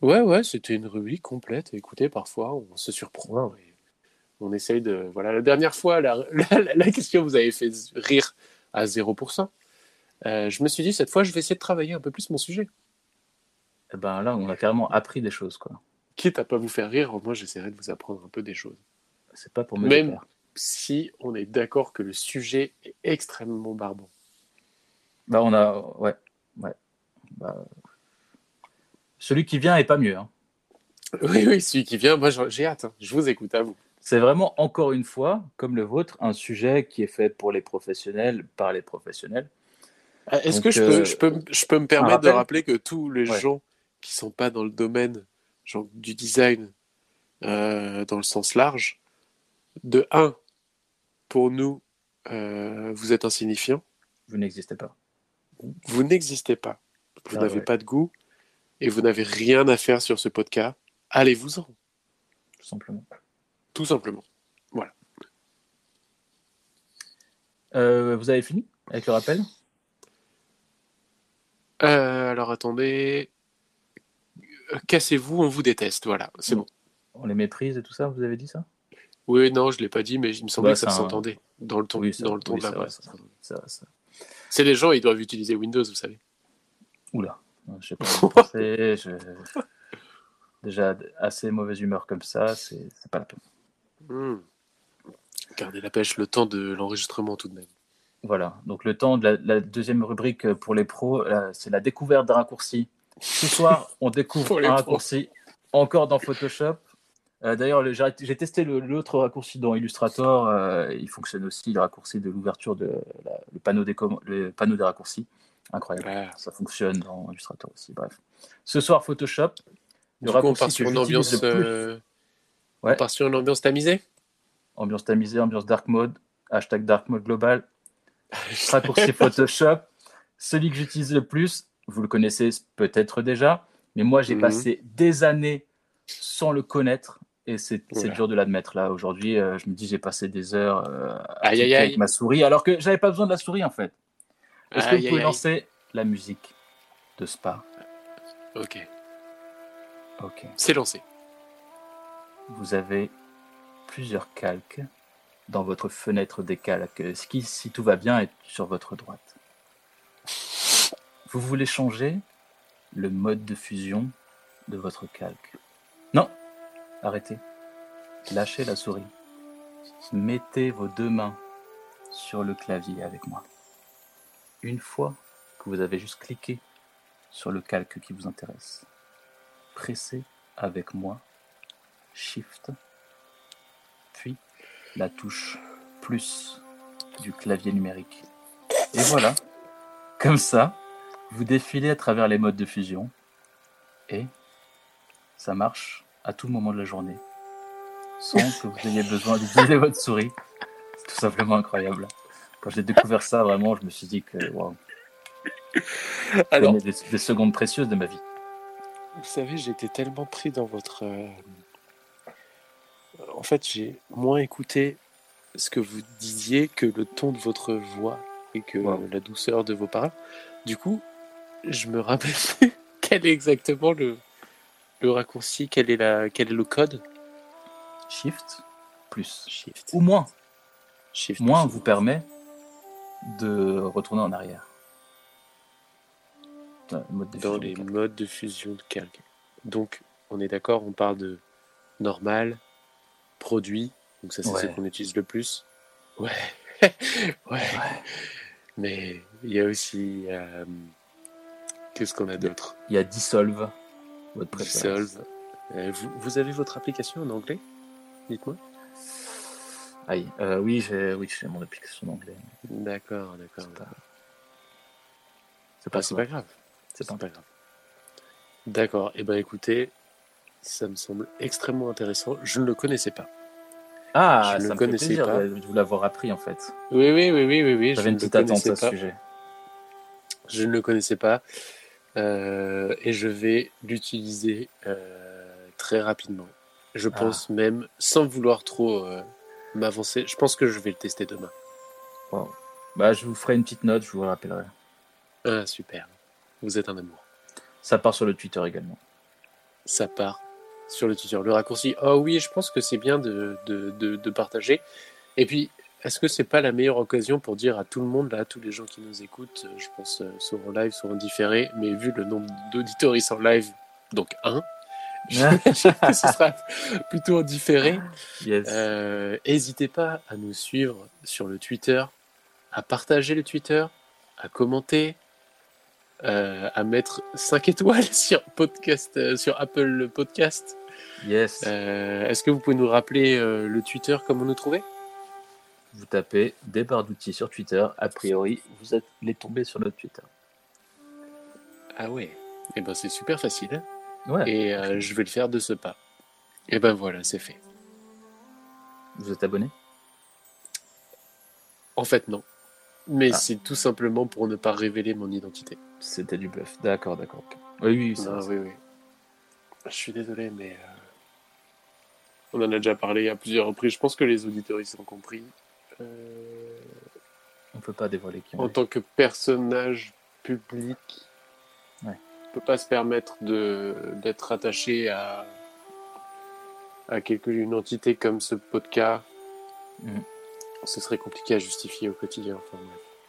Ouais, ouais, c'était une rubrique complète. Écoutez, parfois, on se surprend. et on essaye de. Voilà, la dernière fois, la, la- la question vous avez fait rire à 0%. Euh, je me suis dit, cette fois, je vais essayer de travailler un peu plus mon sujet. Eh ben là, on a carrément appris des choses, quoi. Quitte à pas vous faire rire, moins, j'essaierai de vous apprendre un peu des choses. C'est pas pour me Même si on est d'accord que le sujet est extrêmement barbant. Bah, on a. Ouais. Ouais. Bah, Celui qui vient est pas mieux. hein. Oui, oui, celui qui vient, moi, j'ai hâte. hein. Je vous écoute à vous. C'est vraiment, encore une fois, comme le vôtre, un sujet qui est fait pour les professionnels, par les professionnels. Ah, Est-ce que je euh, peux, je, peux, je peux me permettre de rappel rappeler que tous les Ouais. gens qui sont pas dans le domaine genre, du design euh, dans le sens large, de un, pour nous, euh, vous êtes insignifiant, Vous n'existez pas. vous n'existez pas, vous Ah n'avez ouais. pas de goût et vous n'avez rien à faire sur ce podcast. Allez-vous-en, Tout simplement. tout simplement. Euh, vous avez fini avec le rappel? Euh, alors attendez. Cassez-vous, on vous déteste. Voilà, c'est bon. On les méprise et tout ça, vous avez dit ça? Oui, non, je l'ai pas dit, mais il me semblait Bah, que ça un- s'entendait dans le ton, c'est dans le ton oui, de la ça, c'est ça. Les gens, ils doivent utiliser Windows, vous savez. Oula, je sais pas penser, je- Déjà assez mauvaise humeur comme ça, c'est pas la peine. Hmm. Gardez la pêche le temps de l'enregistrement tout de même. Voilà, donc le temps de la, la deuxième rubrique pour les pros, c'est la découverte d'un raccourci. Ce soir, on découvre un raccourci encore dans Photoshop. Euh, D'ailleurs, le- j'ai testé l'autre raccourci dans Illustrator. euh, il fonctionne aussi, le raccourci de l'ouverture de la- le, panneau des le panneau des raccourcis. Incroyable. Ah. Ça fonctionne dans Illustrator aussi. Bref. Ce soir, Photoshop. Le Du coup, on raccourci part que sur une j'utilise ambiance. euh, Ouais. On part sur une ambiance tamisée? Ambiance tamisée, ambiance dark mode, hashtag dark mode global, raccourci Photoshop. Celui que j'utilise le plus, vous le connaissez peut-être déjà, mais moi j'ai Mhm. passé des années sans le connaître et c'est Oula. dur de l'admettre là. Aujourd'hui, euh, je me dis j'ai passé des heures euh, à Aïe, aïe, cliquer aïe. avec ma souris alors que j'avais pas besoin de la souris en fait. Est-ce que vous pouvez lancer la musique de Spa? Ok, Ok. c'est lancé. Vous avez plusieurs calques dans votre fenêtre des calques, ce qui, si tout va bien, est sur votre droite? Vous voulez changer le mode de fusion de votre calque. Non, arrêtez. Lâchez la souris. Mettez vos deux mains sur le clavier avec moi. Une fois que vous avez juste cliqué sur le calque qui vous intéresse, pressez avec moi Shift, puis la touche plus du clavier numérique. Et voilà, comme ça, vous défilez à travers les modes de fusion et ça marche à tout moment de la journée, sans que vous ayez besoin d'utiliser votre souris. C'est tout simplement incroyable. Quand j'ai découvert ça, vraiment, je me suis dit que waouh, Alors, des, des secondes précieuses de ma vie. vous savez, j'étais tellement pris dans votre. euh, En fait, j'ai moins écouté ce que vous disiez que le ton de votre voix et que Wow. la douceur de vos paroles. Du coup, je me rappelle plus quel est exactement le, le raccourci, quel est, la, quel est le code. Shift plus Shift. ou moins. Shift. moins vous permet de retourner en arrière. Dans le mode de dans fusion les modes de fusion de calque. Donc, on est d'accord, on parle de normal, produit, donc ça c'est ce qu'on utilise le plus. Ouais, ouais. Mais il y a aussi, euh, qu'est-ce qu'on a d'autre? Il y a Dissolve, votre préférence. Dissolve. Euh, vous, vous avez votre application en anglais? Dites-moi. Aïe, euh, oui, j'ai oui, mon application en anglais. D'accord, d'accord. C'est pas, Ah, pas, c'est grave. C'est pas pas grave. D'accord. Et ben écoutez, ça me semble extrêmement intéressant. Je ne le connaissais pas. Ah, Je ne ça me fait connaissais plaisir pas. de vous l'avoir appris en fait. Oui, oui, oui, oui, oui, oui. J'avais ne une le petite attente à ce sujet. Je ne le connaissais pas. Euh, et je vais l'utiliser euh, très rapidement. Je Ah. pense même, sans vouloir trop euh, m'avancer, je pense que je vais le tester demain. Wow. Bah, je vous ferai une petite note, je vous rappellerai. Ah, super. Vous êtes un amour. Ça part sur le Twitter également. Ça part sur le Twitter. Le raccourci, oh oui, je pense que c'est bien de, de, de, de partager. Et puis, est-ce que c'est pas la meilleure occasion pour dire à tout le monde, là, à tous les gens qui nous écoutent, euh, je pense, euh, soit en live, soit en différé, mais vu le nombre d'auditeurs en live, donc un, que ce sera plutôt en différé. Yes. Euh, N'hésitez pas à nous suivre sur le Twitter, à partager le Twitter, à commenter, euh, à mettre 5 étoiles sur, podcast, euh, sur Apple Podcast. yes. Est-ce que vous pouvez nous rappeler le Twitter, comment nous trouver? Vous tapez des barres d'outils sur Twitter. A priori, vous les tombés sur notre Twitter. Ah ouais. Et ben c'est super facile. Ouais. Et euh, je vais le faire de ce pas. Et ben voilà, c'est fait. Vous êtes abonné? En fait, non. Mais Ah. c'est tout simplement pour ne pas révéler mon identité. C'était du bluff. D'accord, d'accord. Oui, oui, ça, Non, oui, oui. Je suis désolé, mais euh, on en a déjà parlé à plusieurs reprises. Je pense que les auditeurs ils ont compris. Euh, on peut pas dévoiler qui on en est. tant que personnage public, Ouais. on peut pas se permettre de d'être attaché à à quelque une entité comme ce podcast. Mhm. Ce serait compliqué à justifier au quotidien. Enfin.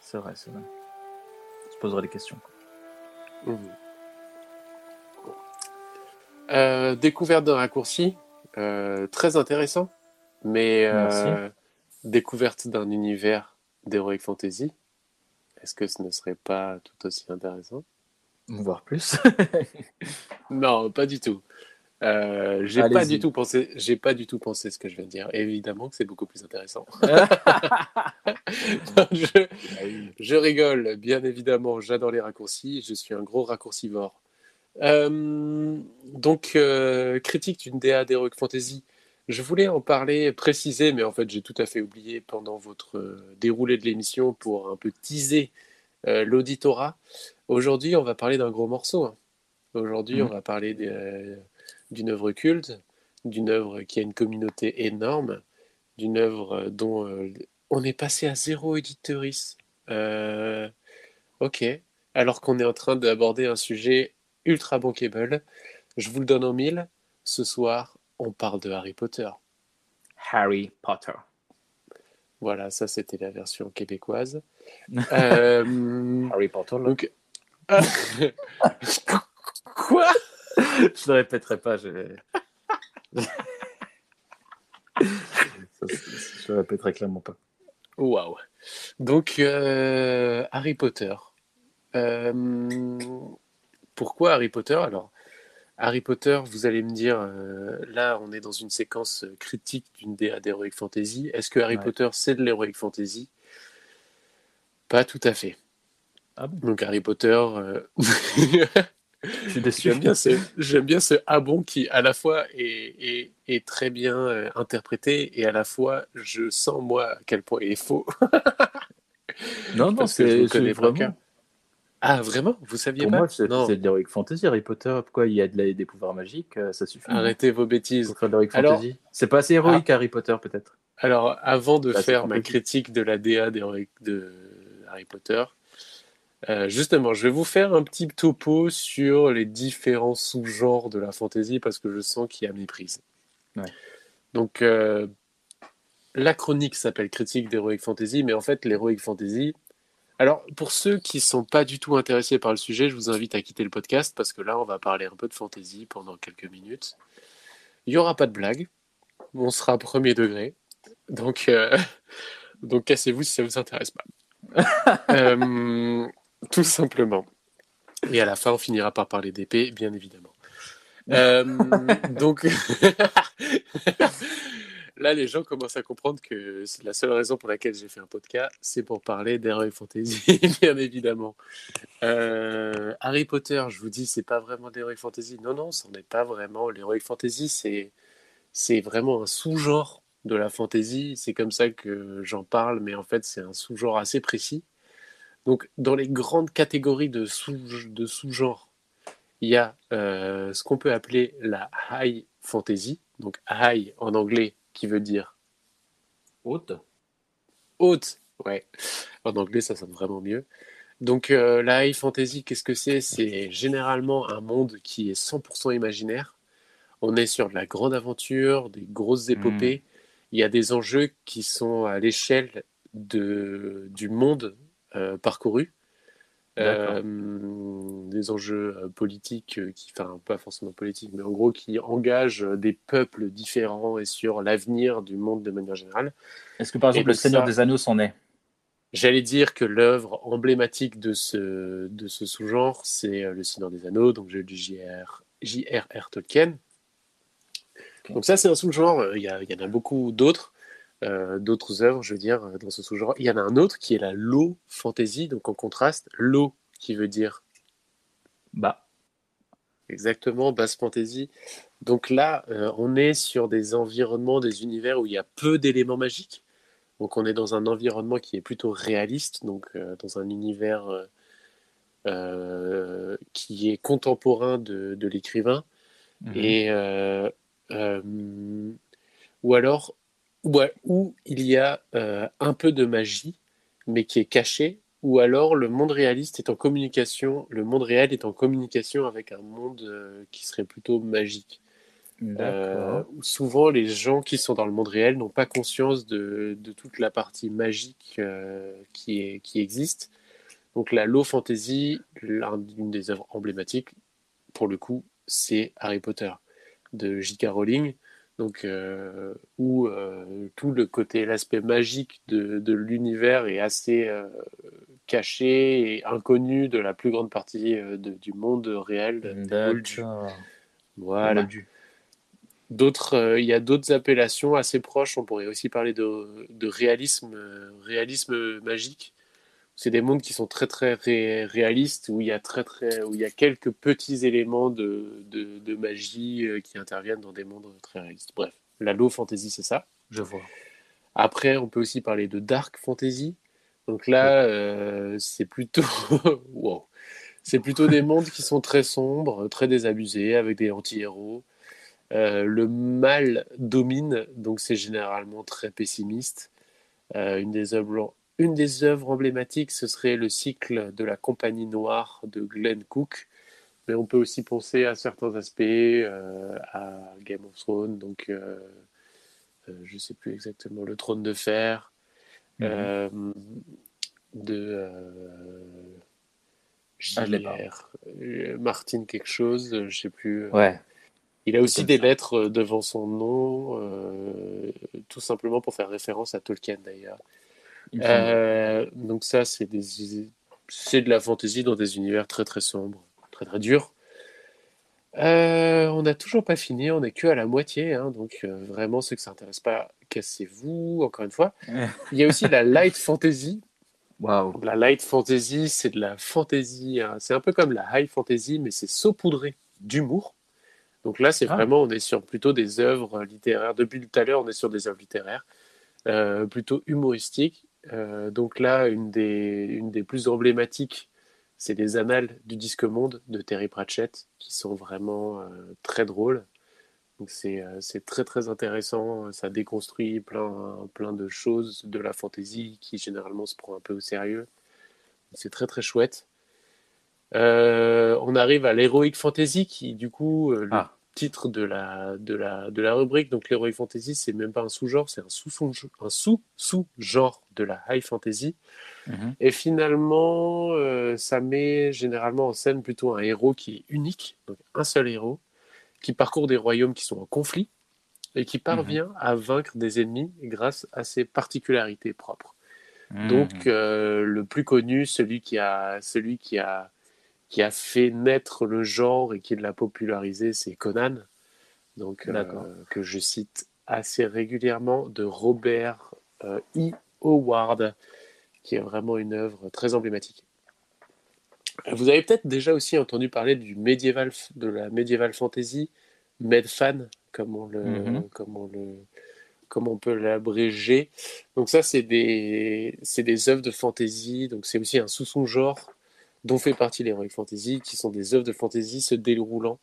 C'est vrai, c'est vrai. On se posera des questions. quoi. Mhm. Euh, découverte d'un raccourci, euh, très intéressant, mais euh. Découverte d'un univers d'Heroic Fantasy. Est-ce que ce ne serait pas tout aussi intéressant? Voir plus. Non, pas du tout. Euh, j'ai pas du tout pensé. J'ai pas du tout pensé ce que je viens de dire. Évidemment que c'est beaucoup plus intéressant. Non, je, Je rigole, bien évidemment, j'adore les raccourcis, je suis un gros raccourcivore. Euh, donc, euh, critique d'une DA d'Heroic Fantasy, je voulais en parler, préciser, mais en fait j'ai tout à fait oublié pendant votre euh, déroulé de l'émission pour un peu teaser euh, l'auditorat. Aujourd'hui, on va parler d'un gros morceau. hein. Aujourd'hui, Mhm. on va parler euh, d'une œuvre culte, d'une œuvre qui a une communauté énorme, d'une œuvre dont euh, on est passé à zéro éditeurice. Ok. Alors qu'on est en train d'aborder un sujet ultra bankable, je vous le donne en mille. Ce soir, on parle de Harry Potter. Harry Potter. Voilà, ça c'était la version québécoise. Euh, Harry Potter, là. donc, quoi? Je le répéterai pas. Je... Je le répéterai clairement pas. Waouh. Donc, euh, Harry Potter. Euh, pourquoi Harry Potter? Alors, Harry Potter, vous allez me dire, euh, là, on est dans une séquence critique d'une DA d'Heroic Fantasy. Est-ce que Harry Ouais. Potter, c'est de l'Heroic Fantasy? Pas tout à fait. Ah bon? Donc, Harry Potter. euh, Je suis déçu. J'aime bien, ce, bien ce ah bon qui, à la fois, est, est, est très bien euh, interprété et à la fois, je sens, moi, à quel point il est faux. Non, non, c'est vraiment. Ah, vraiment? Vous saviez Pour pas? moi, c'est de l'Heroic Fantasy, Harry Potter. Pourquoi il y a de la- des pouvoirs magiques euh, Ça suffit? arrêtez vos bêtises. Pour faire de l'Heroic Alors- Fantasy. C'est pas assez héroïque, Harry Potter, peut-être. Alors, avant de faire ma critique de la DA d'Heroic- de Harry Potter, euh, justement, je vais vous faire un petit topo sur les différents sous-genres de la fantasy parce que je sens qu'il y a méprise. Ouais. Donc, euh, la chronique s'appelle Critique d'Heroic Fantasy, mais en fait, l'Heroic Fantasy. Alors, pour ceux qui sont pas du tout intéressés par le sujet, je vous invite à quitter le podcast parce que là, on va parler un peu de fantasy pendant quelques minutes. Il y aura pas de blague. On sera premier degré. Donc, euh, donc cassez-vous si ça vous intéresse pas. Euh, tout simplement. Et à la fin, on finira par parler d'épée, bien évidemment. Euh, donc, là, les gens commencent à comprendre que c'est la seule raison pour laquelle j'ai fait un podcast, c'est pour parler d'Heroic Fantasy, bien évidemment. Euh, Harry Potter, je vous dis, c'est pas vraiment d'Heroic Fantasy. Non, non, ce n'est pas vraiment. L'Heroic Fantasy, c'est vraiment un sous-genre de la fantasy. C'est comme ça que j'en parle, mais en fait, c'est un sous-genre assez précis. Donc, dans les grandes catégories de sous- de sous-genres, il y a euh, ce qu'on peut appeler la high fantasy. Donc, high en anglais, qui veut dire Haute. haute. Ouais, en anglais, ça sonne vraiment mieux. Donc, euh, la high fantasy, qu'est-ce que c'est? C'est généralement un monde qui est 100% imaginaire. On est sur de la grande aventure, des grosses épopées. Il y a des enjeux qui sont à l'échelle du monde euh, parcouru. Euh, des enjeux euh, politiques, euh, qui, enfin pas forcément politiques, mais en gros qui engagent des peuples différents et sur l'avenir du monde de manière générale. Est-ce que par Et exemple le Seigneur ça- des Anneaux s'en est? J'allais dire que l'œuvre emblématique de ce, de ce sous-genre, c'est Le Seigneur des Anneaux, donc du J.R. J.R.R. Tolkien. Ok. Donc ça, c'est un sous-genre. Il y, a- il y en a beaucoup d'autres, euh, d'autres œuvres, je veux dire, euh, dans ce sous-genre. Il y en a un autre qui est la low fantasy, donc en contraste, low qui veut dire Bah. exactement, basse fantasy. Donc là, euh, on est sur des environnements, des univers où il y a peu d'éléments magiques. Donc on est dans un environnement qui est plutôt réaliste, donc euh, dans un univers qui est contemporain de, de l'écrivain. Mhm. Et ou alors où, où il y a un peu de magie, mais qui est cachée ou alors le monde réaliste est en communication, le monde réel est en communication avec un monde euh, qui serait plutôt magique. Euh, souvent, les gens qui sont dans le monde réel n'ont pas conscience de, de, toute la partie magique euh, qui, est, qui existe. Donc la low fantasy, l'une des œuvres emblématiques, pour le coup, c'est Harry Potter de J.K. Rowling donc euh, où euh, tout le côté, l'aspect magique de, de l'univers est assez euh, caché et inconnu de la plus grande partie de, du monde réel. Voilà. D'autres, euh, il y a d'autres appellations assez proches. On pourrait aussi parler de, de réalisme, réalisme magique c'est des mondes qui sont très très ré réalistes où il y a très très où il y a quelques petits éléments de, de, de magie euh, qui interviennent dans des mondes très réalistes. Bref, la low fantasy c'est ça. Je vois. Après, on peut aussi parler de dark fantasy. Donc là, euh, c'est plutôt wow. C'est plutôt des mondes qui sont très sombres, très désabusés, avec des anti-héros. Euh, le mal domine, donc c'est généralement très pessimiste. Euh, une des œuvres une des œuvres emblématiques, ce serait le cycle de la Compagnie Noire de Glenn Cook. Mais on peut aussi penser à certains aspects, euh, à Game of Thrones, donc euh, euh, je ne sais plus exactement, le Trône de Fer, mm -hmm. de JR, ah, Martin quelque chose, je ne sais plus. Ouais. Il a aussi des ça. lettres devant son nom, tout simplement pour faire référence à Tolkien d'ailleurs. Euh, donc ça, c'est des, de la fantaisie dans des univers très très sombres, très très durs. Euh, on n'a toujours pas fini, on n'est que à la moitié, hein, donc euh, vraiment ceux que ça intéresse pas, cassez-vous. Encore une fois, il y a aussi la light fantasy. Wow. La light fantasy, c'est de la fantasy, hein, c'est un peu comme la high fantasy, mais c'est saupoudré d'humour. Donc là, c'est ah. vraiment, on est sur plutôt des œuvres littéraires. Depuis tout à l'heure, on est sur des œuvres littéraires, euh, plutôt humoristiques. Euh, donc là, une des, plus emblématiques, c'est les Annales du Disque Monde de Terry Pratchett, qui sont vraiment euh, très drôles. Donc c'est euh, très très intéressant, ça déconstruit plein, plein de choses de la fantaisie qui généralement se prend un peu au sérieux. C'est très très chouette. Euh, on arrive à l'Heroic Fantasy qui du coup, ah. Titre de la, de, la, de la rubrique, donc l'Heroic Fantasy, c'est même pas un sous-genre, c'est un sous-sous-genre sous, sous de la high fantasy. Mhm. Mm -hmm. Et finalement, euh, ça met généralement en scène plutôt un héros qui est unique, donc un seul héros, qui parcourt des royaumes qui sont en conflit et qui parvient mm -hmm. à vaincre des ennemis grâce à ses particularités propres. Mm -hmm. Donc, euh, le plus connu, celui qui a, celui qui a, qui a fait naître le genre et qui l'a popularisé, c'est Conan, donc euh, que je cite assez régulièrement de Robert euh, I. Howard, qui est vraiment une œuvre très emblématique. Vous avez peut-être déjà aussi entendu parler du médiéval, de la médiéval fantasy, Medfan, comme on le, mm -hmm. comme on le, comme on peut l'abréger. Donc ça, c'est des, c'est des œuvres de fantasy. Donc c'est aussi un sous-son genre dont fait partie l'heroic fantasy, qui sont des œuvres de fantasy se déroulant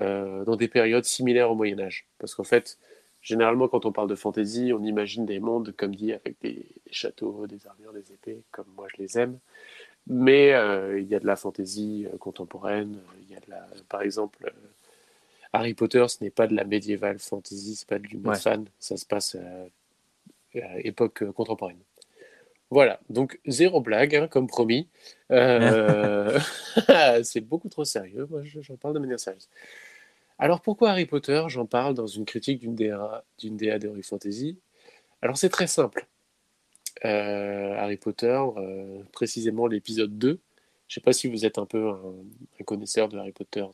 euh, dans des périodes similaires au Moyen Âge. Parce qu'en fait, généralement, quand on parle de fantasy, on imagine des mondes, comme dit, avec des, des châteaux, des armures, des épées, comme moi je les aime. Mais euh, il y a de la fantasy euh, contemporaine. Il y a de la, par exemple, Harry Potter, ce n'est pas de la médiévale fantasy, c'est pas du ouais. fan, ça se passe à époque contemporaine. Voilà, donc zéro blague, hein, comme promis. Euh, c'est beaucoup trop sérieux, moi j'en parle de manière sérieuse. Alors pourquoi Harry Potter J'en parle dans une critique d'une DA, d'une DA Fantasy? Alors c'est très simple. Euh, Harry Potter, euh, précisément l'épisode 2. Je ne sais pas si vous êtes un peu un, un connaisseur de Harry Potter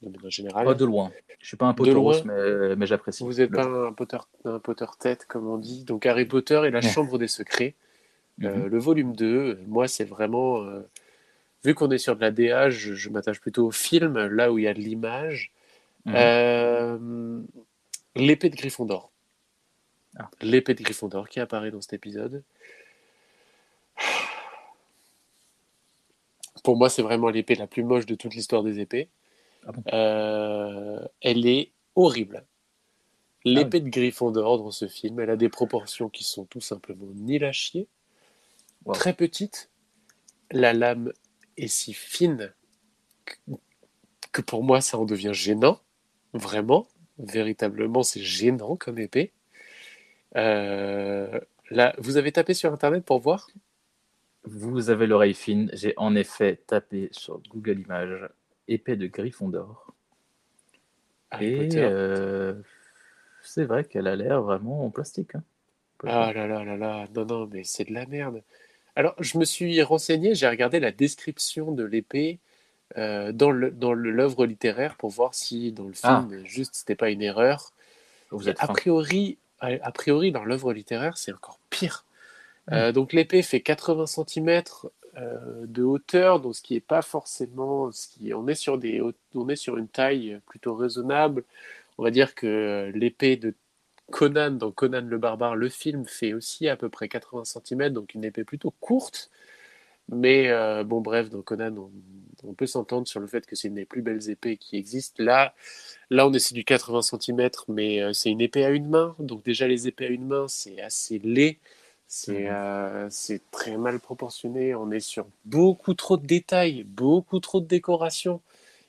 de manière générale. Pas de loin. Je ne suis pas un Potteros, mais, mais j'apprécie. Vous n'êtes pas un Potter, un Potter tête, comme on dit. Donc Harry Potter et la Chambre des Secrets. Euh, -hmm. le volume 2, moi, c'est vraiment vu qu'on est sur de la DA, je, je m'attache plutôt au film, là où il y a de l'image. Mhm. Euh, L'épée de Gryffondor. Ah. L'épée de Gryffondor qui apparaît dans cet épisode. Pour moi, c'est vraiment l'épée la plus moche de toute l'histoire des épées. Ah bon? Euh, elle est horrible. L'épée Ah de Gryffondor dans ce film, elle a des proportions qui sont tout simplement nul à chier. Wow. Très petite. La lame est si fine que, que pour moi, ça en devient gênant. Vraiment. Véritablement, c'est gênant comme épée. Euh, là, vous avez tapé sur Internet pour voir? Vous avez l'oreille fine. J'ai en effet tapé sur Google Images épée de Gryffondor. Harry Et euh, c'est vrai qu'elle a l'air vraiment en plastique. hein. Ah là là là là, non, non, mais c'est de la merde. Alors, je me suis renseigné, j'ai regardé la description de l'épée euh, dans l'œuvre littéraire pour voir si dans le Ah. film, juste, c'était pas une erreur. Vous êtes a priori, a, a priori, dans l'œuvre littéraire, c'est encore pire. Euh, donc, l'épée fait 80 cm de hauteur, donc ce qui est pas forcément, ce qui, on est sur des, on est sur une taille plutôt raisonnable. On va dire que l'épée de Conan, dans Conan le barbare, le film fait aussi à peu près 80 cm, donc une épée plutôt courte. Mais euh, bon, bref, dans Conan, on, on peut s'entendre sur le fait que c'est une des plus belles épées qui existent. Là, là on sur du 80 cm, mais euh, c'est une épée à une main. Donc déjà, les épées à une main, c'est assez laid. C'est Mhm. euh, c'est très mal proportionné. On est sur beaucoup trop de détails, beaucoup trop de décoration.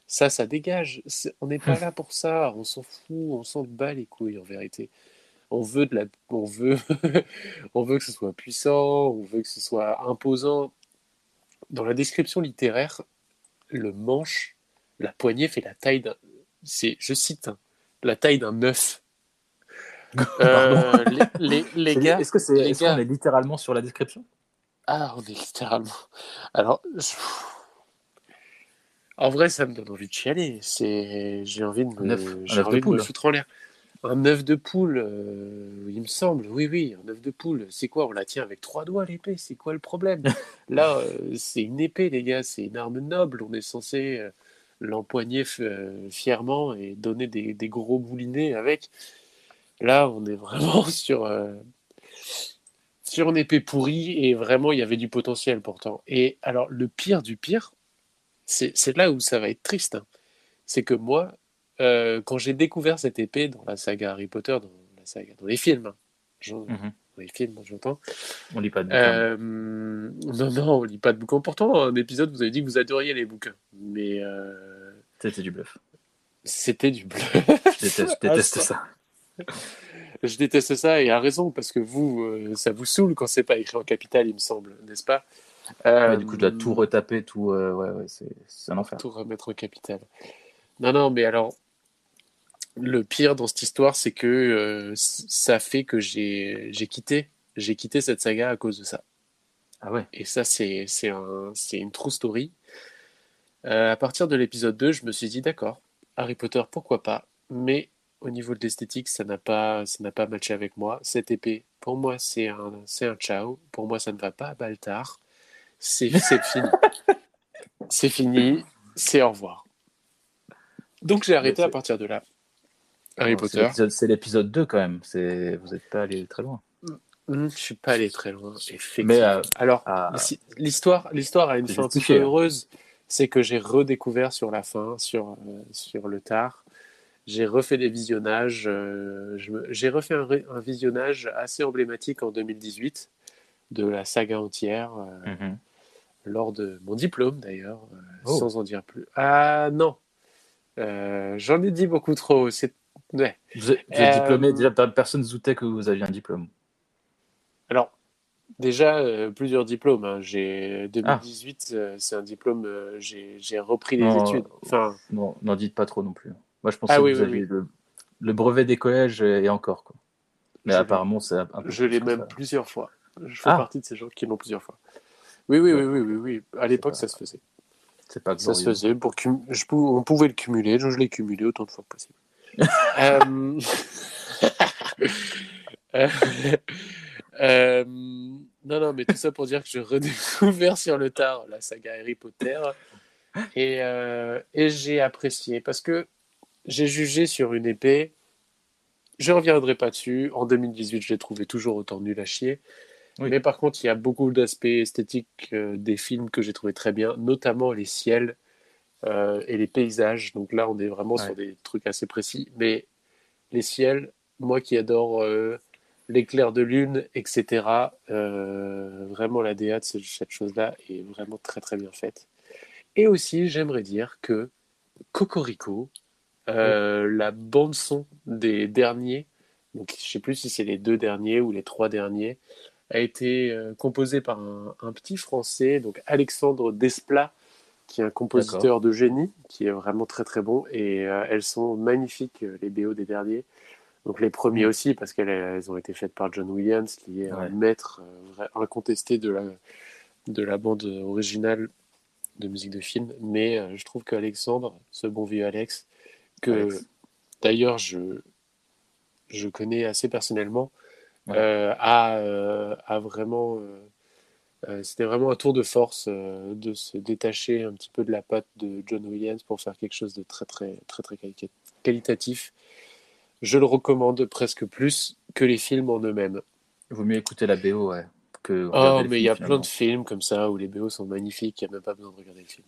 Ça, ça dégage. On n'est pas là pour ça. On s'en fout. On s'en bat les couilles, en vérité. On veut de la, on veut, on veut que ce soit puissant. On veut que ce soit imposant. Dans la description littéraire, le manche, la poignée fait la taille d'un, c'est, je cite, hein, la taille d'un œuf. Euh, les, les, les C'est- gars, Est-ce que c'est les est-ce qu'on est littéralement sur la description? Ah, on est littéralement. Alors, je- en vrai, ça me donne envie de chialer. C'est, j'ai envie de me, j'ai œuf de envie de me foutre en l'air. Un œuf de poule, euh, il me semble. Oui, oui, un œuf de poule. C'est quoi On la tient avec trois doigts l'épée? C'est quoi le problème? Là, euh, c'est une épée, les gars. C'est une arme noble. On est censé euh, l'empoigner fièrement et donner des, des gros boulinets avec. Là, on est vraiment sur. sur une épée pourrie et vraiment il y avait du potentiel pourtant. Et alors le pire du pire, c'est c'est là où ça va être triste. hein. C'est que moi, euh, quand j'ai découvert cette épée dans la saga Harry Potter, dans, la saga, dans les films, hein, j'en- dans Mhm. les films, j'entends. On lit pas de bouquin. Euh, non, non, on lit pas de bouquins. Pourtant, un épisode, vous avez dit que vous adoriez les bouquins. Mais euh, C'était du bluff. c'était du bleu. Je déteste, je Ah, ça. ça. Je déteste ça et à raison, parce que vous, ça vous saoule quand c'est pas écrit en capital, il me semble, n'est-ce pas? Ouais, du coup, je dois tout retaper, tout. euh, ouais, ouais, c'est c'est un enfer. tout remettre au capital. Non, non, mais alors, le pire dans cette histoire, c'est que euh, ça fait que j'ai quitté, j'ai quitté cette saga à cause de ça. Ah ouais. Et ça, c'est c'est un, c'est une true story. Euh, à partir de l'épisode 2, je me suis dit, d'accord, Harry Potter, pourquoi pas, mais au niveau de l'esthétique, ça n'a pas, ça n'a pas matché avec moi. Cette épée, pour moi, c'est un, c'est un ciao. Pour moi, ça ne va pas à Baltar. C'est fini. c'est fini. C'est au revoir. Donc j'ai arrêté à partir de là. Harry Potter. l'épisode- C'est l'épisode 2 quand même. C'est- Vous n'êtes pas allé très loin. Hmm, je suis pas allé très loin, effectivement. Mais, euh, Alors, si- l'histoire, l'histoire a une fin peu hein. heureuse. C'est que j'ai redécouvert sur la fin, sur, euh, sur le tard. J'ai refait des visionnages. euh, j'ai refait un, visionnage assez emblématique en 2018 de la saga entière, euh, Mhm. lors de mon diplôme d'ailleurs, euh, Oh. sans en dire plus. Ah non, Euh, j'en ai dit beaucoup trop. C'est ouais. Vous êtes, vous êtes Euh, diplômé, déjà personne ne doutait que vous aviez un diplôme. Alors, déjà, euh, plusieurs diplômes. hein. J'ai 2018, euh, c'est un diplôme. j'ai repris les Non, études. Enfin, Non, n'en dites pas trop non plus. Moi, je pensais Ah que oui, vous oui, aviez oui. Le, le brevet des collèges et encore. Quoi. Mais apparemment, c'est un peu je l'ai même ça. plusieurs fois. Je fais Ah. partie de ces gens qui l'ont plusieurs fois. Oui, oui, oui, oui, oui, oui. À l'époque, ça se faisait. C'est pas Ça se glorieux. faisait pour cum- je pou- on pouvait le cumuler. donc Je l'ai cumulé autant de fois que possible. Euh, euh, euh, Non, non, mais tout ça pour dire que j'ai redécouvert sur le tard la saga Harry Potter. Et, euh, et j'ai apprécié parce que j'ai jugé sur une épée. Je reviendrai pas dessus. En 2018, je l'ai trouvé toujours autant nul à chier. Oui. Mais par contre, il y a beaucoup d'aspects esthétiques euh, des films que j'ai trouvé très bien, notamment les ciels euh, et les paysages. Donc là, on est vraiment Ouais. sur des trucs assez précis. Mais les ciels, moi qui adore euh, l'éclair de lune, etc., euh, vraiment la DA de ce- cette chose-là est vraiment très très bien faite. Et aussi, j'aimerais dire que Cocorico, la bande son des derniers, donc je sais plus si c'est les deux derniers ou les trois derniers, a été composée par un, un petit Français, donc Alexandre Desplat, qui est un compositeur de génie, qui est vraiment très très bon, et euh, elles sont magnifiques, euh, les BO des derniers. Donc les premiers Mm. aussi, parce qu'elles elles ont été faites par John Williams, qui est Ouais. un maître euh, vrai- incontesté de la, de la bande originale de musique de film. Mais euh, je trouve qu'Alexandre, ce bon vieux Alex, que Alex. d'ailleurs je, je connais assez personnellement, Ouais. euh, a, a vraiment. Euh, C'était vraiment un tour de force euh, de se détacher un petit peu de la patte de John Williams pour faire quelque chose de très très très très quali- qualitatif. Je le recommande presque plus que les films en eux-mêmes. Il vaut mieux écouter la BO, ouais. Que Oh, mais il y a finalement. plein de films comme ça où les BO sont magnifiques, il n'y a même pas besoin de regarder le film.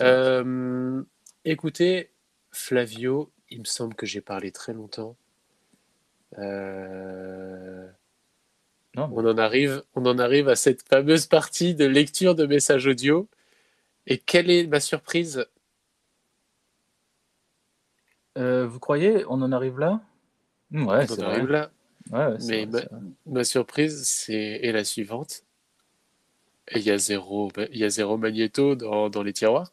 Euh, écoutez, Flavio, il me semble que j'ai parlé très longtemps. Euh, Non, mais- on, en arrive, on en arrive à cette fameuse partie de lecture de messages audio. Et quelle est ma surprise? Euh, vous croyez? On en arrive là? Hmm, Ouais, On c'est en vrai. arrive là. Ouais, Mais vrai. Ma surprise c'est est la suivante. Il y a zéro, il y a zéro magnéto dans, dans les tiroirs.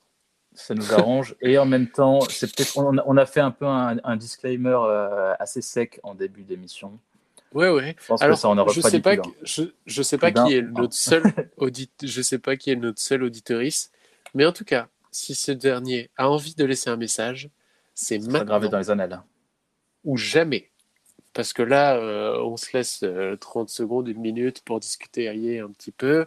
Ça nous arrange. Et en même temps, c'est peut-être on, a- on a fait un peu un, un disclaimer euh, assez sec en début d'émission. Ouais, ouais. Je pense Alors, que ça en aura je pas sais pas, là. je, je sais pas Eh ben, qui est notre seul audit, je sais pas qui est notre seul auditorice, mais en tout cas, si ce dernier a envie de laisser un message, c'est sera gravé maintenant dans les annales. ou jamais. Parce que là, euh, on se laisse euh, 30 secondes, une minute pour discuter allier un petit peu.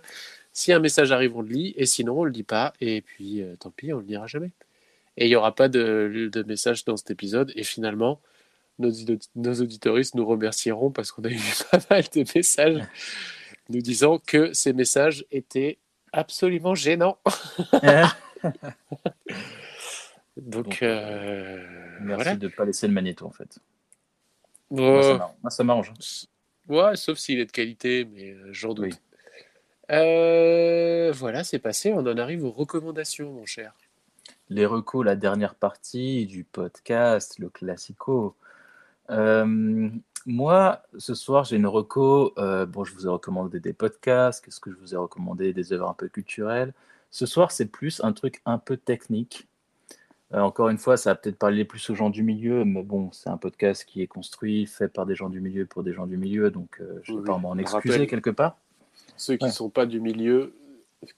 Si un message arrive, on le lit, et sinon, on le lit pas, et puis euh, tant pis, on le lira jamais. Et il n'y aura pas de, de message dans cet épisode, et finalement, nos, nos auditoristes nous remercieront parce qu'on a eu pas mal de messages nous disant que ces messages étaient absolument gênants. Donc, Donc, euh, Merci voilà. de ne pas laisser le magnéto en fait. Moi, ça m'arrange. Ouais, sauf s'il est de qualité, mais euh, j'en doute. Oui. Euh, voilà, c'est passé. On en arrive aux recommandations, mon cher. Les recos, la dernière partie du podcast, le classico. Euh, moi, ce soir, j'ai une reco. euh, bon, je vous ai recommandé des podcasts. Qu'est-ce que je vous ai recommandé? Des œuvres un peu culturelles. Ce soir, c'est plus un truc un peu technique. Euh, encore une fois, ça va peut-être parler plus aux gens du milieu, mais bon, c'est un podcast qui est construit, fait par des gens du milieu pour des gens du milieu, donc je ne vais Oui, pas m'en excuser rappelle. quelque part. Ceux qui Ouais. sont pas du milieu,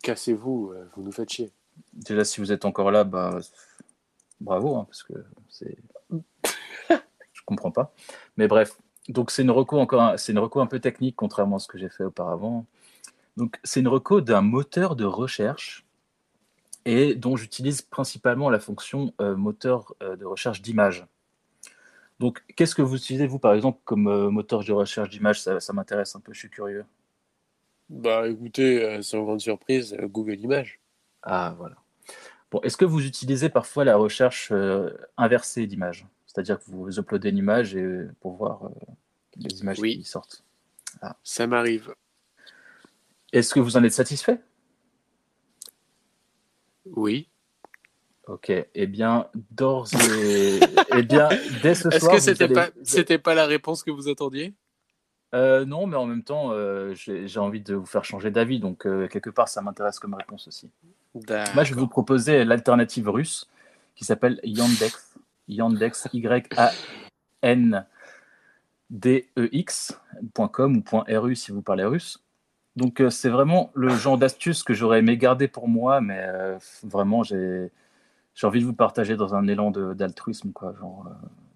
cassez-vous, vous nous faites chier. Déjà, si vous êtes encore là, bah, bravo, hein, parce que c'est. Je comprends pas. Mais bref, donc c'est une reco encore, un- c'est une reco un peu technique, contrairement à ce que j'ai fait auparavant. Donc c'est une reco d'un moteur de recherche et dont j'utilise principalement la fonction euh, moteur euh, de recherche d'image. Donc, qu'est-ce que vous utilisez, vous, par exemple, comme euh, moteur de recherche d'image? Ça, ça m'intéresse un peu, je suis curieux. Bah écoutez, sans grande surprise, Google Images. Ah, voilà. Bon, est-ce que vous utilisez parfois la recherche inversée d'images C'est-à-dire que vous uploadez une image et, pour voir euh, les images Oui. qui sortent. Ça m'arrive. Est-ce que vous en êtes satisfait? Oui. Ok. Eh bien, d'ores et... eh bien, dès ce Est-ce soir, que vous c'était allez- pas, c'était pas la réponse que vous attendiez? Euh, non, mais en même temps, euh, j'ai j'ai envie de vous faire changer d'avis, donc euh, quelque part, ça m'intéresse comme réponse aussi. Moi, je vais vous proposer l'alternative russe qui s'appelle Yandex. Yandex, Y-A-N-D-E-X.com ou .ru si vous parlez russe. Donc, euh, c'est vraiment le genre d'astuce que j'aurais aimé garder pour moi, mais euh, vraiment, j'ai envie de vous partager dans un élan d'altruisme. quoi. Genre, euh,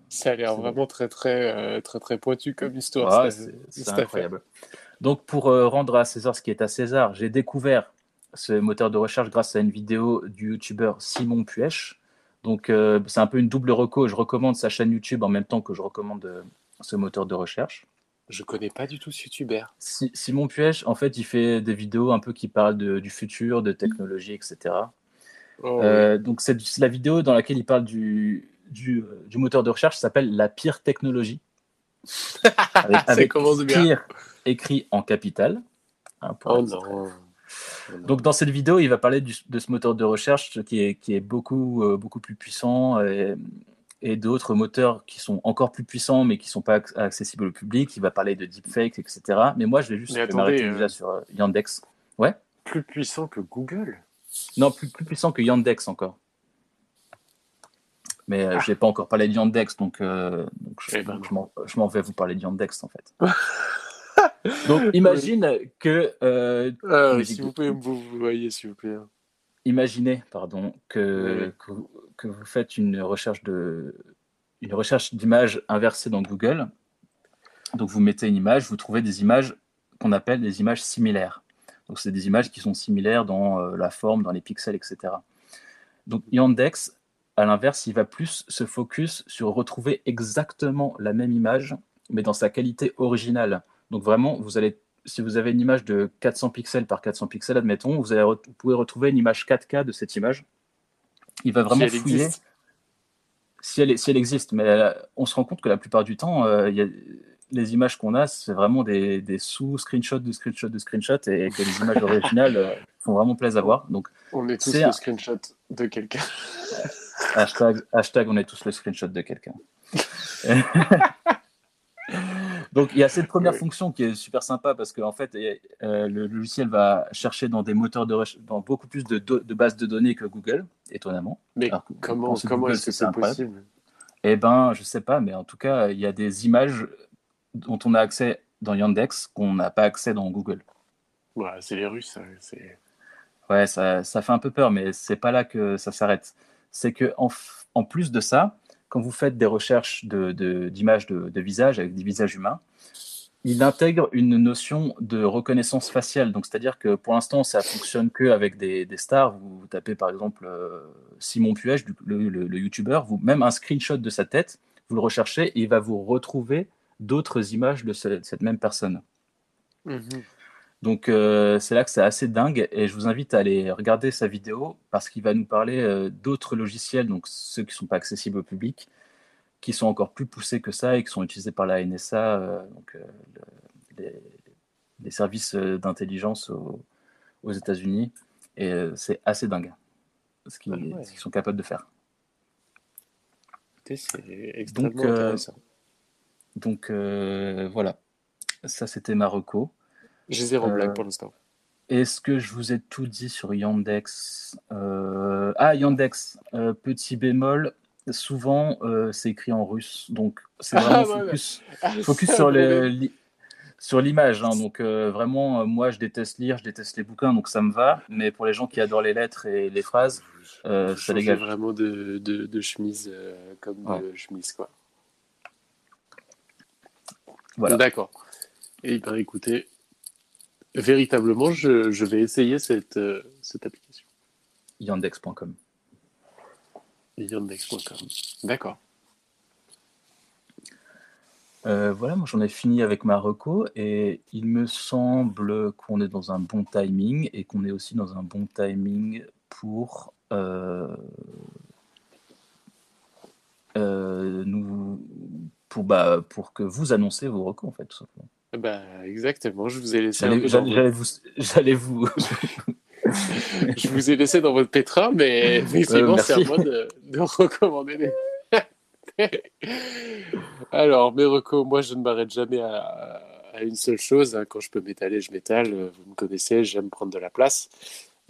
Ça a l'air vraiment très très très très pointu comme histoire. ouais, c'est- incroyable. Donc, pour rendre à César ce qui est à César, j'ai découvert ce moteur de recherche grâce à une vidéo du youtubeur Simon Puech. Donc, euh, c'est un peu une double reco. Je recommande sa chaîne YouTube en même temps que je recommande euh, ce moteur de recherche. Je connais pas du tout ce youtubeur. Si- Simon Puech, en fait, il fait des vidéos un peu qui parlent de- du futur, de technologie, etc. Oh, Euh, donc, c'est la vidéo dans laquelle il parle du, du, du moteur de recherche s'appelle La pire technologie. Avec, Ça avec commence bien. pire écrit en capital. hein, Oh non. Oh non. Donc, dans cette vidéo, il va parler du- de ce moteur de recherche qui est, qui est beaucoup, euh, beaucoup plus puissant et, et d'autres moteurs qui sont encore plus puissants mais qui ne sont pas acc- accessibles au public. Il va parler de deepfakes, etc. Mais moi, je vais juste m'arrêter euh, déjà sur euh, Yandex. plus puissant que Google? Non, plus, plus puissant que Yandex encore. Mais euh, je n'ai pas encore parlé de Yandex, donc, euh, donc je, Eh ben je m'en vais vous parler de Yandex en fait. donc imagine que, euh, j'ai- vous pouvez me vous voyez, s'il vous plaît. imaginez pardon, que, Oui. que, vous- que vous faites une recherche de une recherche d'images inversée dans Google. Donc vous mettez une image, vous trouvez des images qu'on appelle des images similaires. Donc c'est des images qui sont similaires dans euh, la forme, dans les pixels, etc. Donc Yandex, à l'inverse, il va plus se focus sur retrouver exactement la même image, mais dans sa qualité originale. Donc vraiment, vous allez, si vous avez une image de 400 pixels par 400 pixels, admettons, vous, allez re- vous pouvez retrouver une image 4K de cette image. Il va vraiment Si elle fouiller existe. si elle, si elle existe, mais euh, on se rend compte que la plupart du temps, euh, il y a, les images qu'on a, c'est vraiment des, des sous-screenshots de screenshots de screenshots et que les images originales euh, font vraiment plaisir à voir. Donc, On est tous le un- screenshot de quelqu'un. hashtag, hashtag on est tous le screenshot de quelqu'un. Donc, il y a cette première fonction qui est super sympa parce que en fait, euh, le logiciel va chercher dans des moteurs de recherche, dans beaucoup plus de, bases de données que Google, étonnamment. Mais Alors comment, est-ce que c'est possible? Eh ben, je sais pas, mais en tout cas, il y a des images dont on a accès dans Yandex qu'on n'a pas accès dans Google. Ouais, C'est les Russes. c'est- Ouais, ça, ça fait un peu peur, mais c'est pas là que ça s'arrête. C'est que en, en plus de ça, quand vous faites des recherches d'images de, de, visages avec des visages humains, il intègre une notion de reconnaissance faciale. Donc, c'est-à-dire que pour l'instant, ça fonctionne que avec des, stars. Vous, tapez par exemple euh, Simon Puech, le, le, youtubeur, vous même un screenshot de sa tête, vous le recherchez et il va vous retrouver d'autres images de cette même personne. Mhm. Donc euh, c'est là que c'est assez dingue et je vous invite à aller regarder sa vidéo parce qu'il va nous parler euh, d'autres logiciels, donc ceux qui ne sont pas accessibles au public, qui sont encore plus poussés que ça et qui sont utilisés par la NSA, euh, donc le- les, les services d'intelligence aux, aux États-Unis. Et c'est assez dingue ce qu'ils Ah ouais. ce qu'ils sont capables de faire. C'est extrêmement Donc, intéressant. Donc voilà, ça c'était Marocco. J'ai zéro euh, blague pour l'instant. Est-ce que je vous ai tout dit sur Yandex? Euh, Ah, Yandex, euh, petit bémol, souvent euh, c'est écrit en russe, donc c'est Ah, vraiment focus, Ah, focus sur bon, le- li- sur l'image. hein. donc euh, vraiment, euh, moi je déteste lire, je déteste les bouquins, donc ça me va. Mais pour les gens qui adorent les lettres et les phrases, euh, ça dégage. vraiment de, de, de chemise euh, comme Ouais. de chemise, quoi. Voilà. D'accord. Et ben écoutez, véritablement, je, je vais essayer cette, euh, cette application. Yandex.com. Yandex.com. D'accord. Euh, voilà, moi j'en ai fini avec ma reco et il me semble qu'on est dans un bon timing et qu'on est aussi dans un bon timing pour euh, nous pour bah pour que vous annoncez vos recos en fait tout simplement. Bah, exactement, je vous ai laissé un J'allais peu dans j'allais- vous j'allais vous je vous ai laissé dans votre pétrin, mais effectivement, Euh, c'est à moi de, de recommander les. Alors, mes recos, moi, je ne m'arrête jamais à, à une seule chose. hein. Quand je peux m'étaler, je m'étale. Vous me connaissez, j'aime prendre de la place.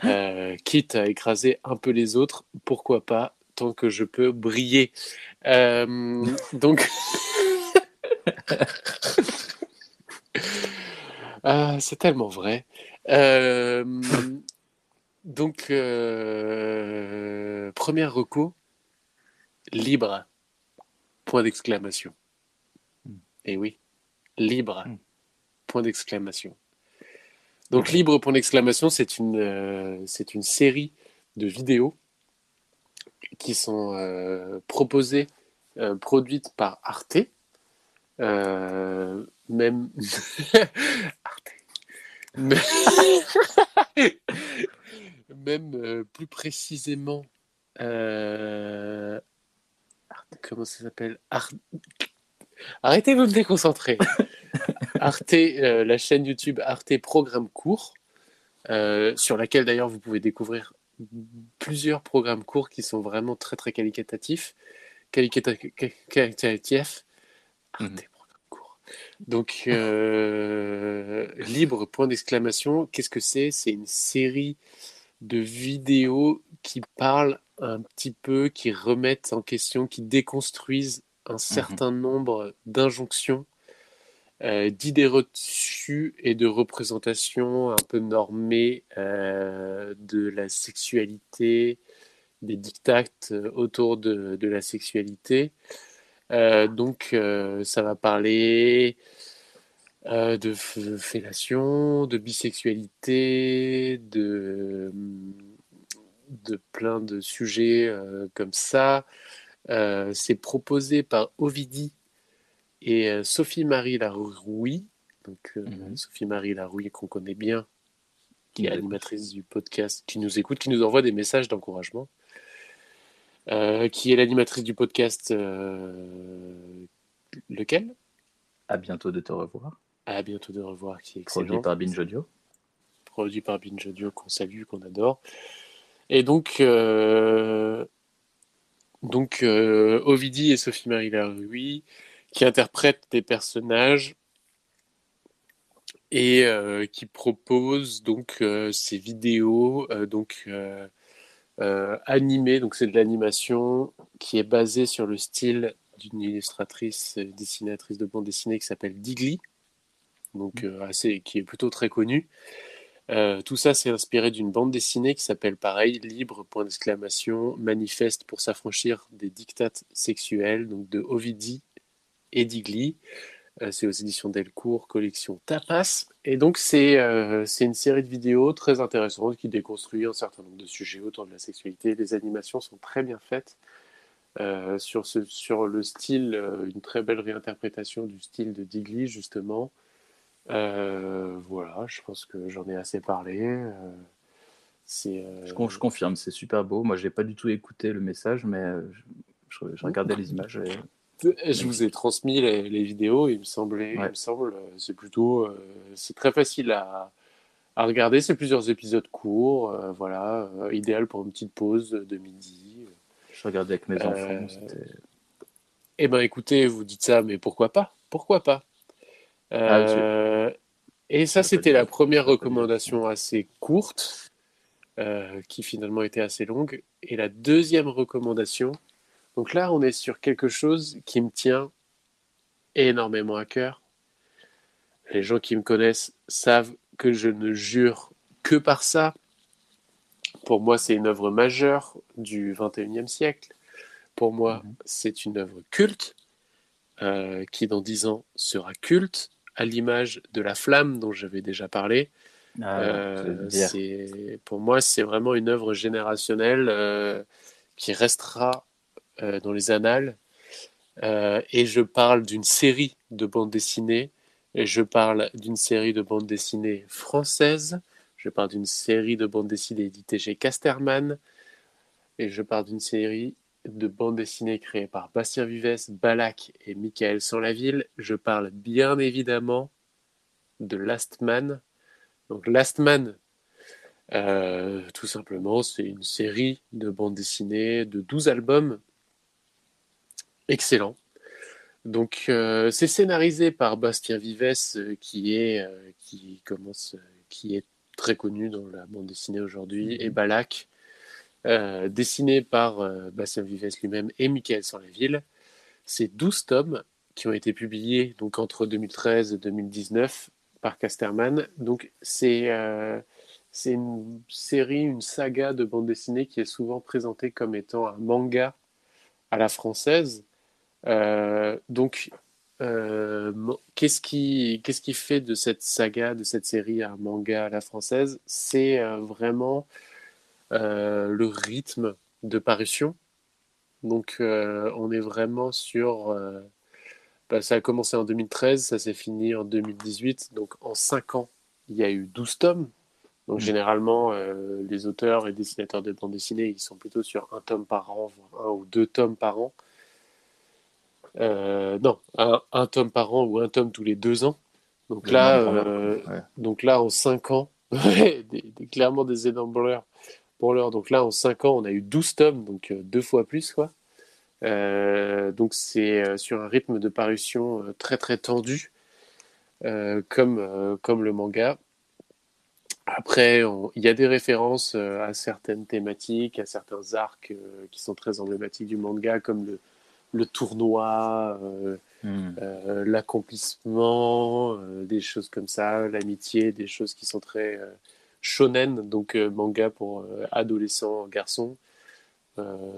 Euh, quitte à écraser un peu les autres, pourquoi pas, tant que je peux briller. Euh, donc. Ah, c'est tellement vrai. Euh, donc, euh, première reco, libre. Point d'exclamation. Mm. Et oui, libre. Mm. point d'exclamation. Donc Libre point d'exclamation, c'est une, euh, c'est une série de vidéos qui sont euh, proposées, euh, produites par Arte. Même Arte. Même euh, plus précisément euh, Arte- comment ça s'appelle? Ar- Arrêtez de me déconcentrer. Arte, euh, la chaîne YouTube Arte Programme Court, sur laquelle d'ailleurs vous pouvez découvrir plusieurs programmes courts qui sont vraiment très très qualitatifs. Qualitatifs. Arte Mhm. Court. Donc, euh, libre, point d'exclamation. Qu'est-ce que c'est? C'est une série de vidéos qui parlent un petit peu, qui remettent en question, qui déconstruisent un certain nombre d'injonctions, euh, d'idées reçues et de représentations un peu normées euh, de la sexualité, des dictates autour de, de la sexualité. Euh, donc, euh, ça va parler euh, de fellation, de bisexualité, de, de plein de sujets comme ça. C'est proposé par Ovidie et Sophie-Marie Larouille. Donc, Mhm. Sophie-Marie Larouille, qu'on connaît bien, qui est animatrice du podcast, qui nous écoute, qui nous envoie des messages d'encouragement, Euh, qui est l'animatrice du podcast euh, lequel? À bientôt de te revoir. À bientôt de revoir, qui est Produit excellent. par Binge Audio. produit par Binge Audio qu'on salue, qu'on adore. Et donc, euh, donc Ovidie et Sophie-Marie Larouille qui interprètent des personnages et euh, qui proposent donc euh, ces vidéos euh, donc euh, animées. Donc c'est de l'animation qui est basée sur le style d'une illustratrice, euh, dessinatrice de bande dessinée qui s'appelle Digli, donc euh, assez, qui est plutôt très connue. Euh, tout ça, c'est inspiré d'une bande dessinée qui s'appelle pareil, Libre, point d'exclamation, manifeste pour s'affranchir des dictates sexuels, donc de Ovidie et Digli. Euh, c'est aux éditions Delcourt, collection Tapas. Et donc, c'est euh, c'est une série de vidéos très intéressantes qui déconstruit un certain nombre de sujets autour de la sexualité. Les animations sont très bien faites. Euh, sur, ce, sur le style, une très belle réinterprétation du style de Digli, justement. Voilà, je pense que j'en ai assez parlé. Je, con- je confirme, c'est super beau. Moi, j'ai pas du tout écouté le message, mais je, je- je regardais les images. Je vous ai transmis les, les vidéos, il me semblait, il me semble, euh, c'est plutôt, euh, c'est très facile à, à regarder. C'est plusieurs épisodes courts, euh, voilà, euh, idéal pour une petite pause de midi. Je regardais avec mes Euh, enfants. Eh ben, écoutez, vous dites ça, mais pourquoi pas? Pourquoi pas? Ah, Euh, Et ça, c'était la première recommandation assez courte, euh, qui finalement était assez longue. Et la deuxième recommandation, donc là, on est sur quelque chose qui me tient énormément à cœur. Les gens qui me connaissent savent que je ne jure que par ça. Pour moi, c'est une œuvre majeure du 21e siècle. Pour moi, Mhm. c'est une œuvre culte euh, qui, dans dix ans, sera culte, à l'image de La Flamme dont j'avais déjà parlé. Ah, Euh, c'est- pour moi, c'est vraiment une œuvre générationnelle euh, qui restera dans les annales. Euh, et je parle d'une série de bandes dessinées. Et je parle d'une série de bandes dessinées françaises. Je parle d'une série de bandes dessinées éditées chez Casterman. Et je parle d'une série de bandes dessinées créées par Bastien Vives, Balak et Michael Sanlaville. Je parle bien évidemment de Last Man. Donc Last Man, euh, tout simplement, c'est une série de bandes dessinées de 12 albums. Excellent. Donc euh, c'est scénarisé par Bastien Vives euh, qui est euh, qui commence qui est très connu dans la bande dessinée aujourd'hui et Balak dessiné par Bastien Vives lui-même et Michael Sanlaville. C'est 12 tomes qui ont été publiés donc entre 2013 et 2019 par Casterman. Donc c'est c'est une série, une saga de bande dessinée qui est souvent présentée comme étant un manga à la française. Euh, donc euh, qu'est-ce qui, qu'est-ce qui fait de cette saga, de cette série un manga à la française? C'est euh, vraiment le rythme de parution. Donc, on est vraiment sur. bah, ça a commencé en 2013, ça s'est fini en 2018. Donc, en 5 ans, il y a eu 12 tomes. Donc, Mm. généralement, euh, les auteurs et dessinateurs de bande dessinée, ils sont plutôt sur un tome par an, un ou deux tomes par an. Euh, non, un, un tome par an ou un tome tous les deux ans. Donc Des là, euh, ouais. donc là, en 5 ans, ouais, des- des- clairement des énormes branleurs. branleurs. Donc là, en 5 ans, on a eu 12 tomes, donc euh, deux fois plus, quoi. Euh, donc c'est sur un rythme de parution très très tendu, comme, comme le manga. Après, il y a des références à certaines thématiques, à certains arcs qui sont très emblématiques du manga, comme le, le tournoi, euh, Hmm. euh, l'accomplissement, euh, des choses comme ça, l'amitié, des choses qui sont très shonen, donc manga pour adolescents, garçons.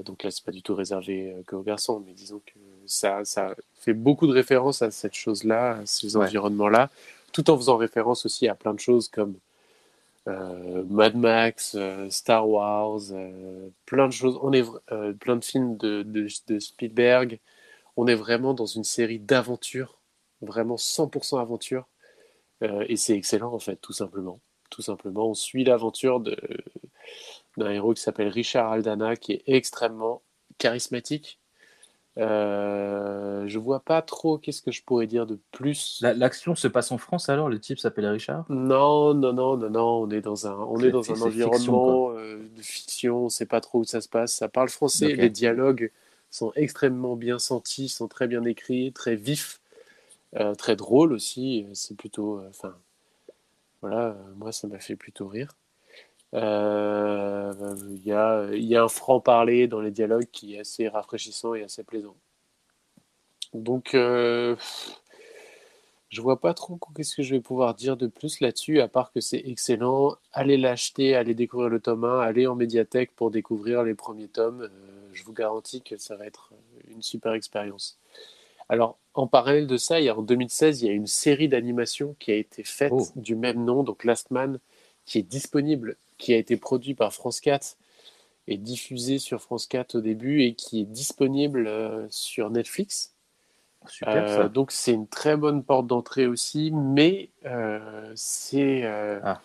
Donc là, c'est pas du tout réservé qu'aux garçons, mais disons que ça, ça fait beaucoup de références à cette chose-là, à ces Ouais. environnements-là, tout en faisant référence aussi à plein de choses comme Mad Max, euh, Star Wars, euh, plein de choses. On est euh, plein de films de, de, de Spielberg. On est vraiment dans une série d'aventures, vraiment 100% aventure. Euh, et c'est excellent en fait, tout simplement. Tout simplement, on suit l'aventure d'un héros qui s'appelle Richard Aldana, qui est extrêmement charismatique. Euh, je vois pas trop qu'est-ce que je pourrais dire de plus. La- L'action se passe en France alors Le type s'appelle Richard? Non, non, non, non, non, on est dans un, on est dans un fiction, environnement euh, de fiction, on sait pas trop où ça se passe. Ça parle français, les dialogues sont extrêmement bien sentis, sont très bien écrits, très vifs, euh, très drôles aussi. C'est plutôt, enfin, voilà, moi ça m'a fait plutôt rire. Euh, Il y a, il y a un franc-parler dans les dialogues qui est assez rafraîchissant et assez plaisant. Donc, euh, je vois pas trop qu'est-ce que je vais pouvoir dire de plus là-dessus, à part que c'est excellent. Allez l'acheter, allez découvrir le tome 1, allez en médiathèque pour découvrir les premiers tomes. Euh, je vous garantis que ça va être une super expérience. Alors, en parallèle de ça, il y a, en 2016, il y a une série d'animation qui a été faite Oh. du même nom, donc Last Man, qui est disponible, qui a été produit par France 4 et diffusé sur France 4 au début et qui est disponible euh, sur Netflix. Super Euh, ça. donc c'est une très bonne porte d'entrée aussi, mais euh, c'est Ah.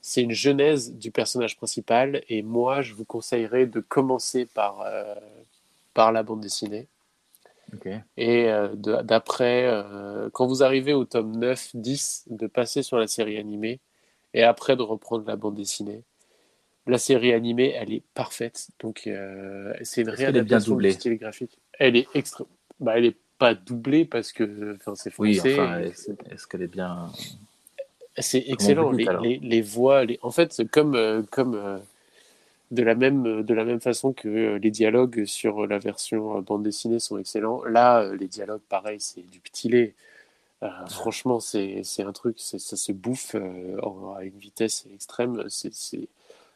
c'est une genèse du personnage principal et moi je vous conseillerais de commencer par, par la bande dessinée Ok. et euh, d'après, euh, quand vous arrivez au tome 9, 10, de passer sur la série animée et après de reprendre la bande dessinée. La série animée, elle est parfaite, donc euh, c'est une réadaptation du style graphique. Elle est extra... bah, elle est pas doublée parce que enfin, c'est Oui, français. enfin, et est-ce qu'elle est bien. c'est excellent. les, alors les, les voix, les... en fait, comme, euh, comme euh, de, la même, de la même façon que les dialogues sur la version bande dessinée sont excellents. Là, les dialogues, pareil, c'est du petit lait. Euh, franchement, c'est un truc, ça se bouffe euh, à une vitesse extrême. C'est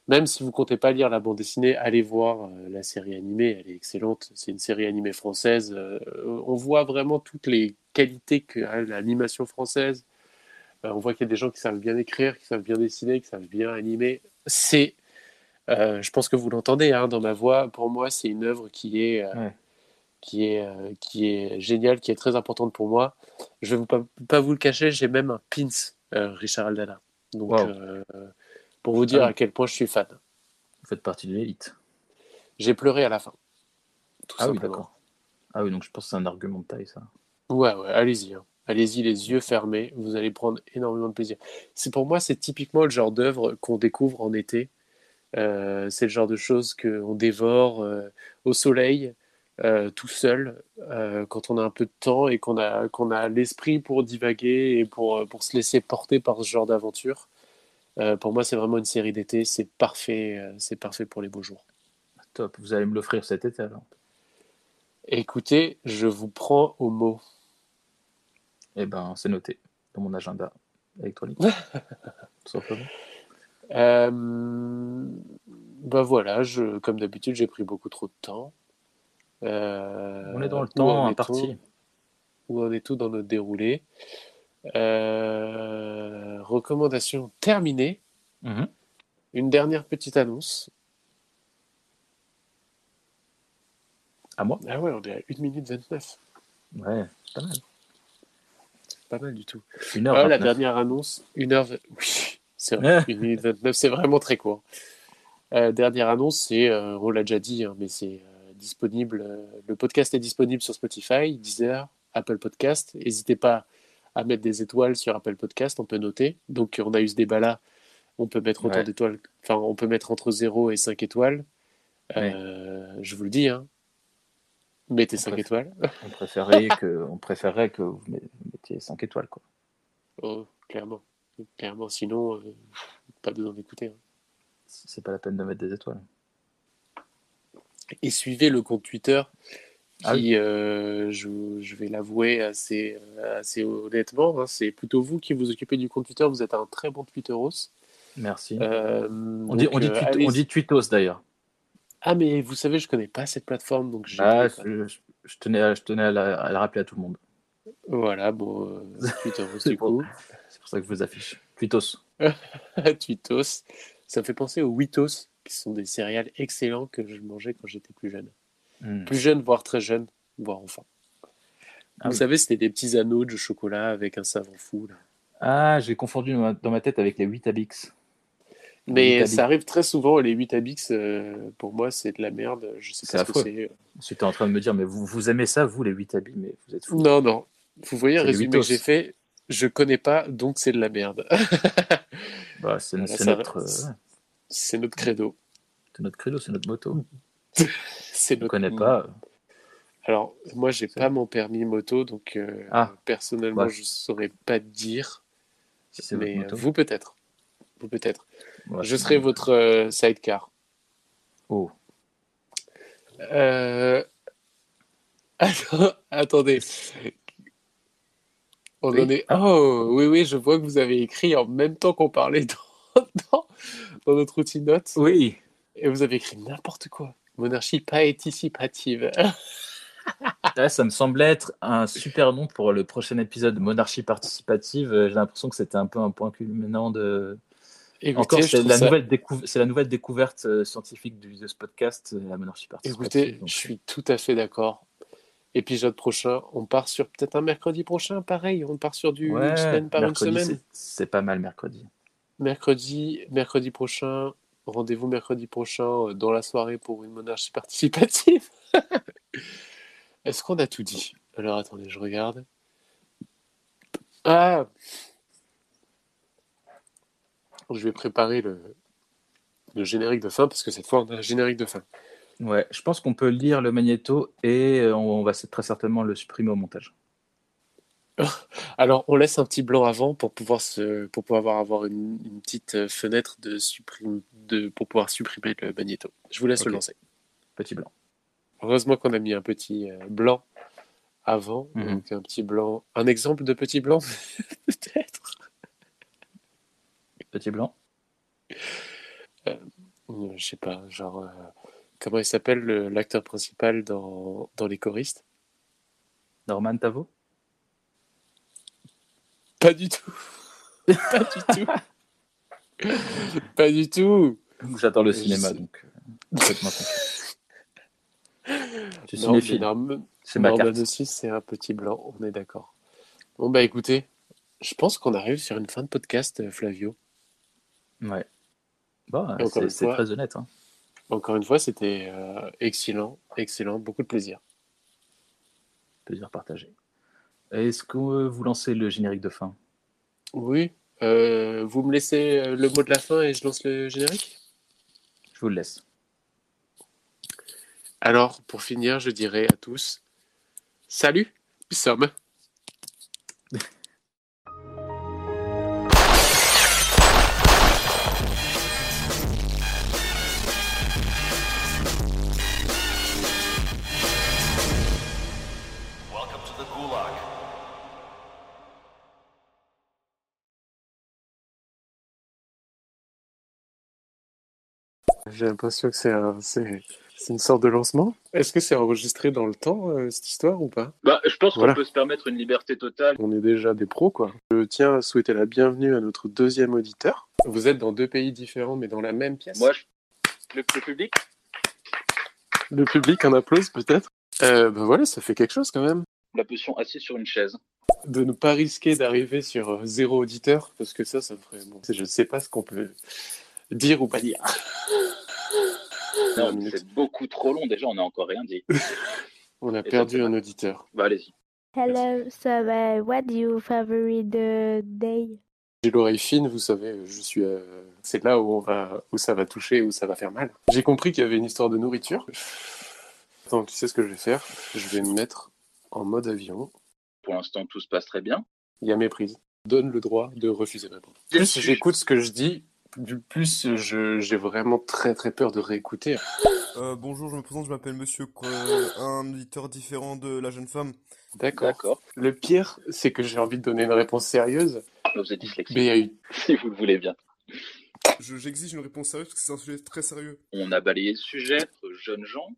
Même si vous comptez pas lire la bande dessinée, allez voir euh, la série animée, elle est excellente. C'est une série animée française. on voit vraiment toutes les qualités que a l'animation française. On voit qu'il y a des gens qui savent bien écrire, qui savent bien dessiner, qui savent bien animer. C'est, euh, je pense que vous l'entendez hein, dans ma voix. Pour moi, c'est une œuvre qui est, euh, Ouais. Qui est, euh, qui est géniale, qui est très importante pour moi. Je vais vous pas, pas vous le cacher, j'ai même un pins euh, Richard Aldana. Donc, Wow. euh, pour vous dire Ah à quel point je suis fan. Vous faites partie de l'élite. J'ai pleuré à la fin. Tout Ah oui, d'accord. Ah oui, donc je pense que c'est un argument de taille, ça. Ouais, ouais, allez-y. hein. Allez-y, les yeux fermés, vous allez prendre énormément de plaisir. C'est pour moi, c'est typiquement le genre d'œuvre qu'on découvre en été. Euh, c'est le genre de choses qu'on dévore euh, au soleil, euh, tout seul, euh, quand on a un peu de temps et qu'on a, qu'on a l'esprit pour divaguer et pour, pour se laisser porter par ce genre d'aventure. Euh, pour moi, c'est vraiment une série d'été. C'est parfait, euh, c'est parfait pour les beaux jours. Top. Vous allez me l'offrir cet été alors. Écoutez, je vous prends au mot. Eh ben, c'est noté dans mon agenda électronique. Tout simplement. Euh, bah voilà, je, comme d'habitude, j'ai pris beaucoup trop de temps. Euh, On est dans le temps imparti. où en est tout dans notre déroulé. Euh, recommandation terminée. Mhm. Une dernière petite annonce. À moi Ah ouais, on est à 1 minute 29. Ouais, c'est pas mal. Pas mal du tout. Une Ah, heure. la 29. dernière annonce, 1 heure. Oui, c'est vrai. 1 minute 29, c'est vraiment très court. Euh, dernière annonce, c'est, on l'a déjà dit, hein, mais c'est disponible. euh, le podcast est disponible sur Spotify, Deezer, Apple Podcast. N'hésitez pas à mettre des étoiles sur Apple Podcast, on peut noter. Donc, on a eu ce débat-là. On peut mettre autant Ouais. d'étoiles, enfin, on peut mettre entre 0 et 5 étoiles. Euh, Je vous le dis, hein. Mettez On 5 préfère- étoiles. On préférerait que, on préférerait que vous met- mettiez 5 étoiles. Quoi. Oh, clairement. Clairement, sinon, euh, pas besoin d'écouter. hein. C'est pas la peine de mettre des étoiles. Et suivez le compte Twitter qui, Ah oui. euh, je, je vais l'avouer assez, euh, assez honnêtement, hein, c'est plutôt vous qui vous occupez du compte Twitter. Vous êtes un très bon Twitteros. Merci. Euh, on, dit, donc, on, dit tweet- allez- on dit tweetos d'ailleurs. Ah, mais vous savez, je connais pas cette plateforme, donc Ah, je, je- je tenais, à, je tenais à, la, à la rappeler à tout le monde. Voilà, bon, euh, Twitteros C'est du coup. C'est pour ça que je vous affiche. Tweetos. Tweetos. Ça me fait penser aux Witos, qui sont des céréales excellents que je mangeais quand j'étais plus jeune. Hmm. Plus jeune, voire très jeune, voire enfant. Ah vous oui. savez, c'était des petits anneaux de chocolat avec un savon fou. là. Ah, j'ai confondu dans ma, dans ma tête avec les 8 Abix. Mais ça arrive très souvent, les 8 Abix, euh, pour moi, c'est de la merde. Je sais pas ce que affreux. c'est. J'étais en train de me dire, mais vous, vous aimez ça, vous, les 8 habits, mais vous êtes fous. Non, non. Vous voyez le résumé que j'ai fait Je connais pas, donc c'est de la merde. Bah, c'est Voilà, notre, euh, c'est notre credo. c'est notre credo, c'est notre moto. C'est On ne connaît pas. Alors, moi, j'ai pas mon permis moto, donc euh, Ah. personnellement, Ouais. je saurais pas te dire. Si c'est votre Mais euh, moto. vous, peut-être. Vous, peut-être. Ouais, je serai votre euh, sidecar. Oh. Euh... Attendez. On Oui. en est. Oh, oui, oui, je vois que vous avez écrit en même temps qu'on parlait dans, dans, dans notre outil notes. Oui. Et vous avez écrit n'importe quoi. Monarchie participative. Là, ça me semblait être un super nom pour le prochain épisode Monarchie participative. J'ai l'impression que c'était un peu un point culminant de. Écoutez, Encore, c'est la, ça- nouvelle décou- la nouvelle découverte euh, scientifique du, de ce podcast, euh, la monarchie participative. Écoutez, Donc, je suis tout à fait d'accord. Épisode prochain, on part sur peut-être un mercredi prochain, pareil. On part sur du ouais, une semaine par mercredi, une semaine. c'est- C'est pas mal mercredi. Mercredi, mercredi prochain, rendez-vous mercredi prochain euh, dans la soirée pour une monarchie participative. Est-ce qu'on a tout dit? Alors attendez, je regarde. Ah Je vais préparer le, générique de fin parce que cette fois on a un générique de fin. Ouais, je pense qu'on peut lire le magnéto et euh, on va très certainement le supprimer au montage. Alors on laisse un petit blanc avant pour pouvoir se, pour pouvoir avoir une, une petite euh, fenêtre de supprime, de pour pouvoir supprimer le magnéto. Je vous laisse le lancer. Petit blanc. Heureusement qu'on a mis un petit euh, blanc avant, Mhm. donc un petit blanc, un exemple de petit blanc peut-être? Petit blanc. Euh, Je sais pas, genre euh, comment il s'appelle le- l'acteur principal dans, dans les choristes? Norman Tavo. Pas du tout. Pas du tout. Pas du tout. J'adore le Je cinéma, sais. donc euh. Je suis Non, mais cinéphile, Norman, c'est ma Norman carte. aussi, c'est un petit blanc, on est d'accord. Bon bah écoutez, je pense qu'on arrive sur une fin de podcast, euh, Flavio. Ouais. Bon, c'est très honnête. Hein. Encore une fois, c'était euh, excellent, excellent, beaucoup de plaisir. Plaisir partagé. Est-ce que vous lancez le générique de fin? Oui. Euh, vous me laissez euh, le mot de la fin et je lance le générique? Je vous le laisse. Alors, pour finir, je dirais à tous Salut, nous sommes. J'ai l'impression que c'est un, une sorte de lancement. Est-ce que c'est enregistré dans le temps, euh, cette histoire, ou pas? Bah, je pense Voilà. qu'on peut se permettre une liberté totale. On est déjà des pros, quoi. Je tiens à souhaiter la bienvenue à notre deuxième auditeur. Vous êtes dans deux pays différents, mais dans la même pièce. Moi, je... le, le public, Le public en applause, peut-être? Euh, Ben voilà, ça fait quelque chose, quand même. la potion assise sur une chaise. De ne pas risquer d'arriver sur euh, zéro auditeur, parce que ça, ça me ferait... Bon, je ne sais pas ce qu'on peut dire ou pas dire. Non, c'est beaucoup trop long. Déjà, on n'a encore rien dit. On a Et perdu un auditeur. Bah, allez-y. Hello, so uh, what do you favorite uh, day? J'ai l'oreille fine, vous savez, je suis. euh, C'est là où on va, où ça va toucher, où ça va faire mal. J'ai compris qu'il y avait une histoire de nourriture. Attends, tu sais ce que je vais faire? Je vais me mettre en mode avion. Pour l'instant, tout se passe très bien. Il y a méprise. Donne le droit de refuser de répondre. Plus j'écoute ce que je dis, du plus je- j'ai vraiment très très peur de réécouter. Euh, bonjour, je me présente, je m'appelle Monsieur euh, un auditeur différent de la jeune femme. D'accord. Le pire, c'est que j'ai envie de donner une réponse sérieuse, Vous êtes dyslexique, mais il y a eu si vous le voulez bien. Je- J'exige une réponse sérieuse parce que c'est un sujet très sérieux. On a balayé le sujet, entre jeunes gens.